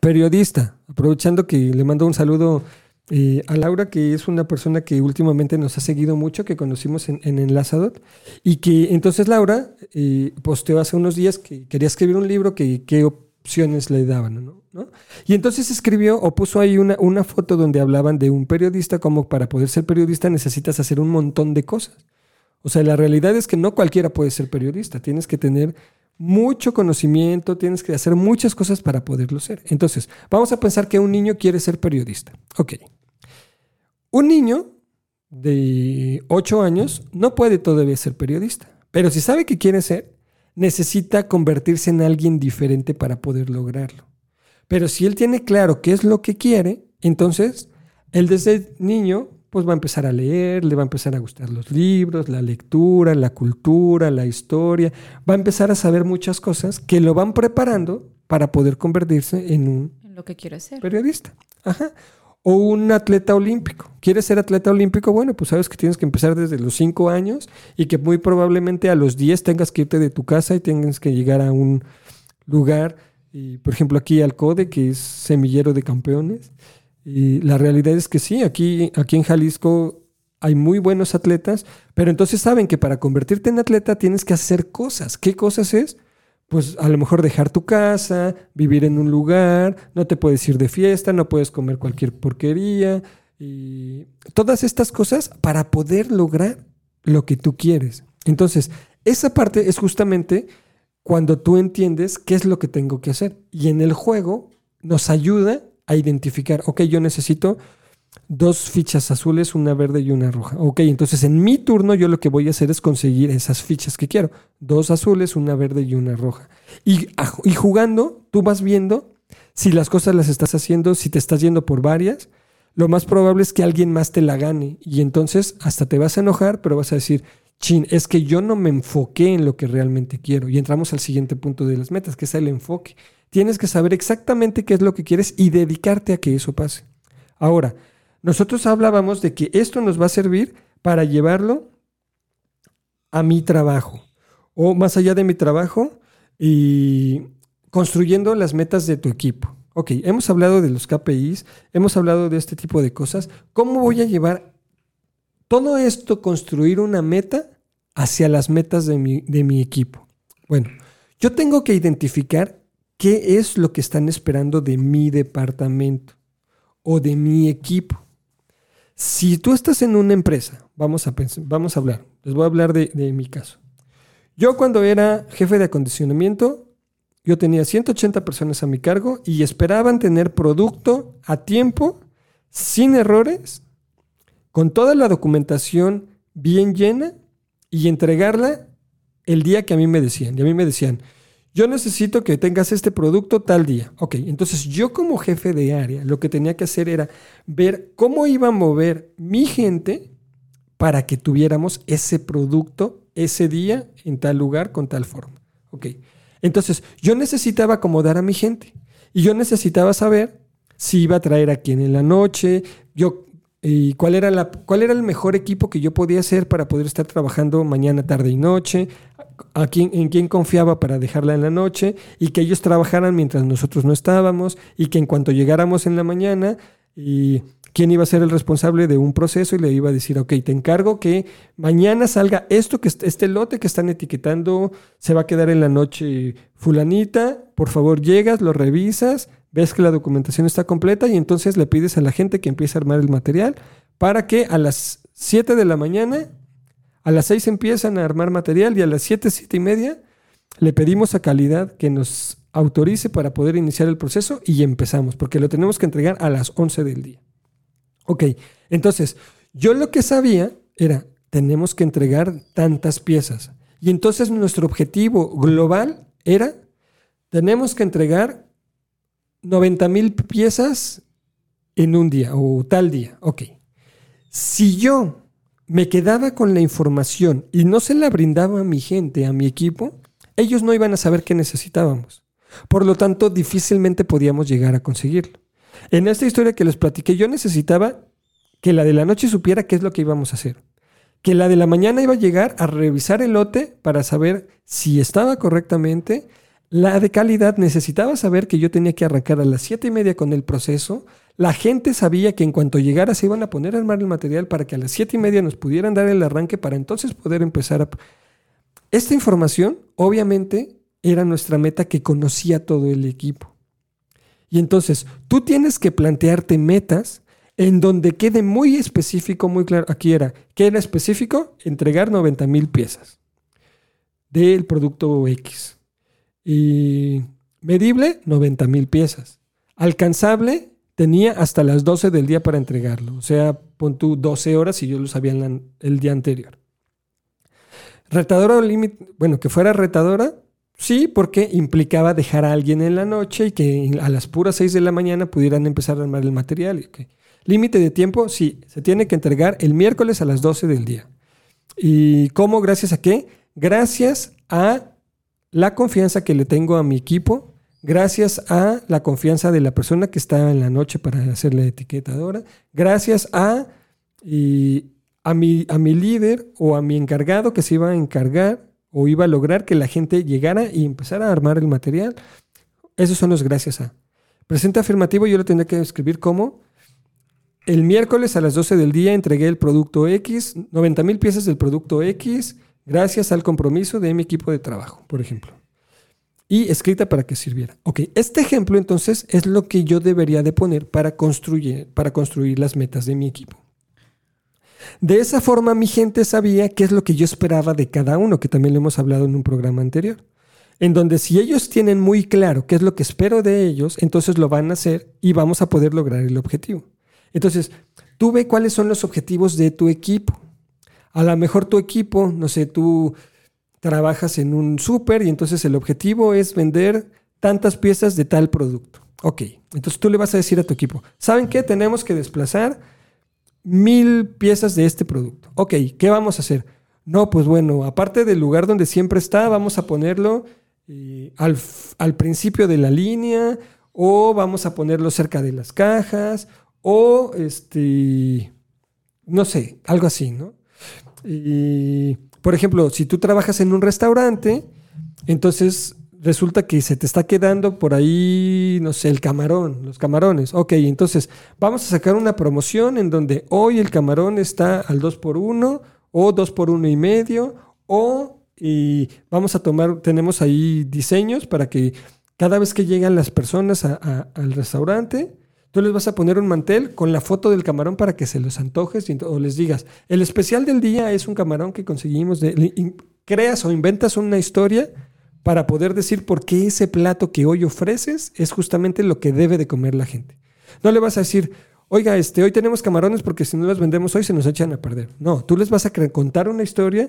periodista. Aprovechando que le mando un saludo eh, a Laura, que es una persona que últimamente nos ha seguido mucho, que conocimos en, en Enlazadot. Y que entonces Laura eh, posteó hace unos días que quería escribir un libro que, que opciones le daban, ¿no? Y entonces escribió o puso ahí una, una foto donde hablaban de un periodista, como para poder ser periodista necesitas hacer un montón de cosas. O sea, la realidad es que no cualquiera puede ser periodista, tienes que tener mucho conocimiento, tienes que hacer muchas cosas para poderlo ser. Entonces, vamos a pensar que un niño quiere ser periodista. Ok. Un niño de 8 años no puede todavía ser periodista, pero si sabe que quiere ser, necesita convertirse en alguien diferente para poder lograrlo. Pero si él tiene claro qué es lo que quiere, entonces él desde niño pues va a empezar a leer, le va a empezar a gustar los libros, la lectura, la cultura, la historia, va a empezar a saber muchas cosas que lo van preparando para poder convertirse en un En lo que quiere ser. periodista. Ajá. O un atleta olímpico. ¿Quieres ser atleta olímpico? Bueno, pues sabes que tienes que empezar desde los 5 años y que muy probablemente a los 10 tengas que irte de tu casa y tengas que llegar a un lugar, y, por ejemplo aquí al CODE, que es semillero de campeones. Y la realidad es que sí, aquí, aquí en Jalisco hay muy buenos atletas, pero entonces saben que para convertirte en atleta tienes que hacer cosas. ¿Qué cosas es? Pues a lo mejor dejar tu casa, vivir en un lugar, no te puedes ir de fiesta, no puedes comer cualquier porquería y todas estas cosas para poder lograr lo que tú quieres. Entonces, esa parte es justamente cuando tú entiendes qué es lo que tengo que hacer. Y en el juego nos ayuda a identificar, ok, yo necesito dos fichas azules, una verde y una roja. Ok, entonces en mi turno yo lo que voy a hacer es conseguir esas fichas que quiero. Dos azules, una verde y una roja. Y, y jugando, tú vas viendo si las cosas las estás haciendo, si te estás yendo por varias, lo más probable es que alguien más te la gane. Y entonces hasta te vas a enojar, pero vas a decir, chin, es que yo no me enfoqué en lo que realmente quiero. Y entramos al siguiente punto de las metas, que es el enfoque. Tienes que saber exactamente qué es lo que quieres y dedicarte a que eso pase. Ahora, nosotros hablábamos de que esto nos va a servir para llevarlo a mi trabajo o más allá de mi trabajo y construyendo las metas de tu equipo. Ok, hemos hablado de los KPIs, hemos hablado de este tipo de cosas. ¿Cómo voy a llevar todo esto, construir una meta hacia las metas de mi, de mi equipo? Bueno, yo tengo que identificar qué es lo que están esperando de mi departamento o de mi equipo. Si tú estás en una empresa, vamos a, vamos a hablar, les voy a hablar de, de mi caso. Yo cuando era jefe de acondicionamiento, yo tenía 180 personas a mi cargo y esperaban tener producto a tiempo, sin errores, con toda la documentación bien llena y entregarla el día que a mí me decían. Y a mí me decían, yo necesito que tengas este producto tal día. Ok, entonces yo como jefe de área lo que tenía que hacer era ver cómo iba a mover mi gente para que tuviéramos ese producto ese día en tal lugar con tal forma. Ok, entonces yo necesitaba acomodar a mi gente y yo necesitaba saber si iba a traer a quién en la noche, yo y cuál era, la, cuál era el mejor equipo que yo podía hacer para poder estar trabajando mañana, tarde y noche, a quién, en quién confiaba para dejarla en la noche y que ellos trabajaran mientras nosotros no estábamos y que en cuanto llegáramos en la mañana y quién iba a ser el responsable de un proceso y le iba a decir, ok, te encargo que mañana salga esto, que este lote que están etiquetando se va a quedar en la noche fulanita, por favor llegas, lo revisas, ves que la documentación está completa y entonces le pides a la gente que empiece a armar el material para que a las 7 de la mañana, a las 6 empiezan a armar material y a las 7, 7 y media le pedimos a calidad que nos autorice para poder iniciar el proceso y empezamos, porque lo tenemos que entregar a las 11 del día. Ok, entonces, yo lo que sabía era, tenemos que entregar tantas piezas. Y entonces nuestro objetivo global era, tenemos que entregar 90 mil piezas en un día o tal día. Ok. Si yo me quedaba con la información y no se la brindaba a mi gente, a mi equipo, ellos no iban a saber qué necesitábamos. Por lo tanto, difícilmente podíamos llegar a conseguirlo. En esta historia que les platiqué, yo necesitaba que la de la noche supiera qué es lo que íbamos a hacer. Que la de la mañana iba a llegar a revisar el lote para saber si estaba correctamente. La de calidad necesitaba saber que yo tenía que arrancar a las siete y media con el proceso. La gente sabía que en cuanto llegara se iban a poner a armar el material para que a las siete y media nos pudieran dar el arranque para entonces poder empezar a... Esta información, obviamente, era nuestra meta que conocía todo el equipo. Y entonces, tú tienes que plantearte metas en donde quede muy específico, muy claro. Aquí era, ¿qué era específico? Entregar 90 mil piezas del producto X. Y medible, 90 mil piezas. Alcanzable, tenía hasta las 12 del día para entregarlo. O sea, pon tú 12 horas y yo lo sabía el día anterior. Retadora o límite, bueno, que fuera retadora, Sí, porque implicaba dejar a alguien en la noche y que a las puras 6 de la mañana pudieran empezar a armar el material. Límite de tiempo, sí, se tiene que entregar el miércoles a las 12 del día. ¿Y cómo? ¿Gracias a qué? Gracias a la confianza que le tengo a mi equipo, gracias a la confianza de la persona que está en la noche para hacer la etiquetadora, gracias a, a, mi, a mi líder o a mi encargado que se iba a encargar o iba a lograr que la gente llegara y empezara a armar el material. Esos son los gracias a. Presente afirmativo yo lo tendría que escribir como el miércoles a las 12 del día entregué el producto X, 90 mil piezas del producto X, gracias al compromiso de mi equipo de trabajo, por ejemplo. Y escrita para que sirviera. Ok, este ejemplo entonces es lo que yo debería de poner para construir, para construir las metas de mi equipo. De esa forma mi gente sabía qué es lo que yo esperaba de cada uno, que también lo hemos hablado en un programa anterior. En donde si ellos tienen muy claro qué es lo que espero de ellos, entonces lo van a hacer y vamos a poder lograr el objetivo. Entonces, tú ve cuáles son los objetivos de tu equipo. A lo mejor tu equipo, no sé, tú trabajas en un súper y entonces el objetivo es vender tantas piezas de tal producto. Ok, entonces tú le vas a decir a tu equipo, ¿saben qué? Tenemos que desplazar mil piezas de este producto. Ok, ¿qué vamos a hacer? No, pues bueno, aparte del lugar donde siempre está, vamos a ponerlo eh, al, al, principio de la línea o vamos a ponerlo cerca de las cajas o este, no sé, algo así, ¿no? Y, por ejemplo, si tú trabajas en un restaurante, entonces resulta que se te está quedando por ahí, no sé, el camarón, los camarones. Ok, entonces vamos a sacar una promoción en donde hoy el camarón está al 2 por 1 o 2 por 1 y medio o y vamos a tomar, tenemos ahí diseños para que cada vez que llegan las personas al restaurante, tú les vas a poner un mantel con la foto del camarón para que se los antojes y, o les digas, el especial del día es un camarón que conseguimos, de, creas o inventas una historia para poder decir por qué ese plato que hoy ofreces es justamente lo que debe de comer la gente. No le vas a decir, oiga, este, hoy tenemos camarones porque si no los vendemos hoy se nos echan a perder. No, tú les vas a contar una historia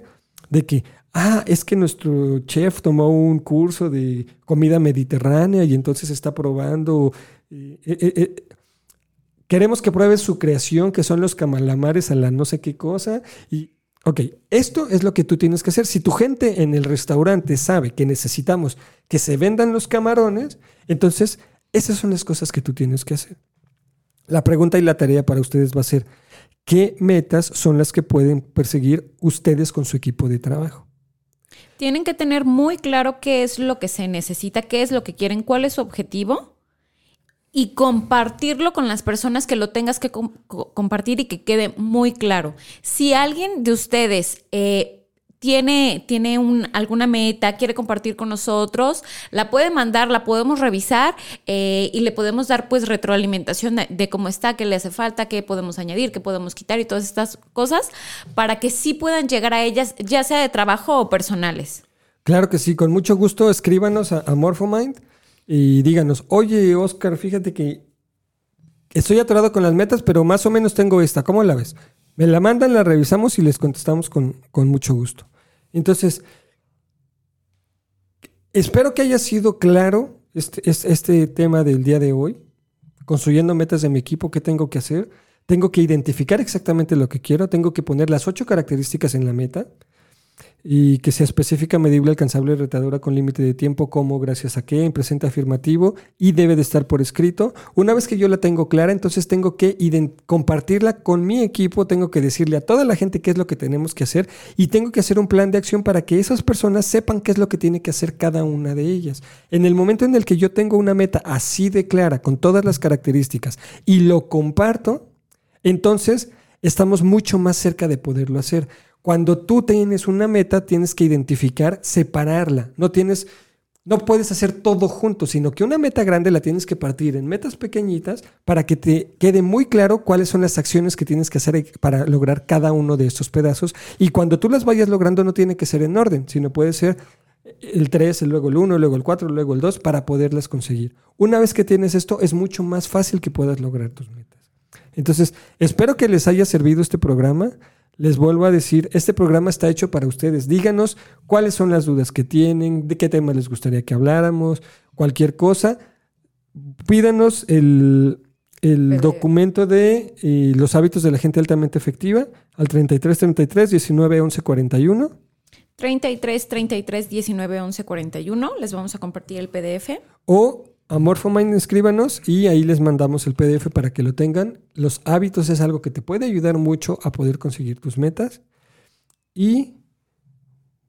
de que, ah, es que nuestro chef tomó un curso de comida mediterránea y entonces está probando. Eh, eh, eh, queremos que pruebes su creación, que son los camalamares a la no sé qué cosa, y Ok, esto es lo que tú tienes que hacer. Si tu gente en el restaurante sabe que necesitamos que se vendan los camarones, entonces esas son las cosas que tú tienes que hacer. La pregunta y la tarea para ustedes va a ser, ¿qué metas son las que pueden perseguir ustedes con su equipo de trabajo? Tienen que tener muy claro qué es lo que se necesita, qué es lo que quieren, cuál es su objetivo y compartirlo con las personas que lo tengas que compartir y que quede muy claro. Si alguien de ustedes eh, tiene, tiene un, alguna meta, quiere compartir con nosotros, la puede mandar, la podemos revisar eh, y le podemos dar pues retroalimentación de, cómo está, qué le hace falta, qué podemos añadir, qué podemos quitar y todas estas cosas para que sí puedan llegar a ellas, ya sea de trabajo o personales. Claro que sí, con mucho gusto escríbanos a Morphomind y díganos, oye Oscar, fíjate que estoy atorado con las metas, pero más o menos tengo esta, ¿cómo la ves? Me la mandan, la revisamos y les contestamos con, mucho gusto. Entonces, espero que haya sido claro este, este, tema del día de hoy, construyendo metas de mi equipo, qué tengo que hacer. Tengo que identificar exactamente lo que quiero, tengo que poner las ocho características en la meta y que sea específica, medible, alcanzable, retadora con límite de tiempo, como, gracias a qué, en presente afirmativo y debe de estar por escrito. Una vez que yo la tengo clara, entonces tengo que compartirla con mi equipo, tengo que decirle a toda la gente qué es lo que tenemos que hacer y tengo que hacer un plan de acción para que esas personas sepan qué es lo que tiene que hacer cada una de ellas. En el momento en el que yo tengo una meta así de clara, con todas las características y lo comparto, entonces estamos mucho más cerca de poderlo hacer. Cuando tú tienes una meta, tienes que identificar, separarla. No tienes, no puedes hacer todo junto, sino que una meta grande la tienes que partir en metas pequeñitas para que te quede muy claro cuáles son las acciones que tienes que hacer para lograr cada uno de estos pedazos. Y cuando tú las vayas logrando, no tiene que ser en orden, sino puede ser el 3, luego el 1, luego el 4, luego el 2, para poderlas conseguir. Una vez que tienes esto, es mucho más fácil que puedas lograr tus metas. Entonces, espero que les haya servido este programa les vuelvo a decir, este programa está hecho para ustedes. Díganos cuáles son las dudas que tienen, de qué tema les gustaría que habláramos, cualquier cosa. Pídanos el, documento de eh, los hábitos de la gente altamente efectiva al 33 33 19 11 41. 33 33 19 11 41. Les vamos a compartir el PDF. O a Morphomind escríbanos y ahí les mandamos el PDF para que lo tengan. Los hábitos es algo que te puede ayudar mucho a poder conseguir tus metas. Y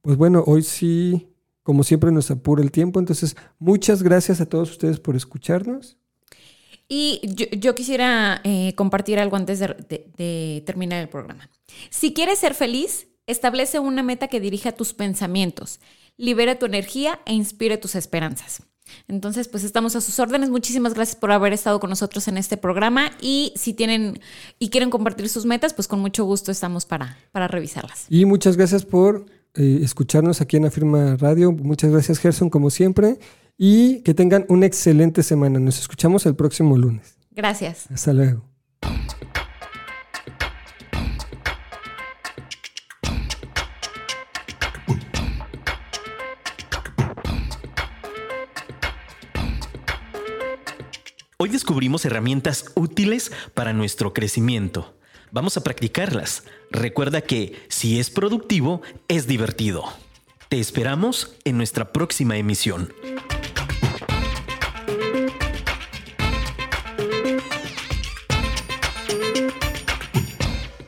pues bueno, hoy sí, como siempre nos apura el tiempo. Entonces, muchas gracias a todos ustedes por escucharnos. Y yo, quisiera eh, compartir algo antes de terminar el programa. Si quieres ser feliz, establece una meta que dirija tus pensamientos, libera tu energía e inspire tus esperanzas. Entonces, pues estamos a sus órdenes. Muchísimas gracias por haber estado con nosotros en este programa y si tienen y quieren compartir sus metas, pues con mucho gusto estamos para, para revisarlas. Y muchas gracias por eh, escucharnos aquí en Afirma Radio. Muchas gracias, Gerson, como siempre. Y que tengan una excelente semana. Nos escuchamos el próximo lunes. Gracias. Hasta luego. Hoy descubrimos herramientas útiles para nuestro crecimiento. Vamos a practicarlas. Recuerda que si es productivo, es divertido. Te esperamos en nuestra próxima emisión.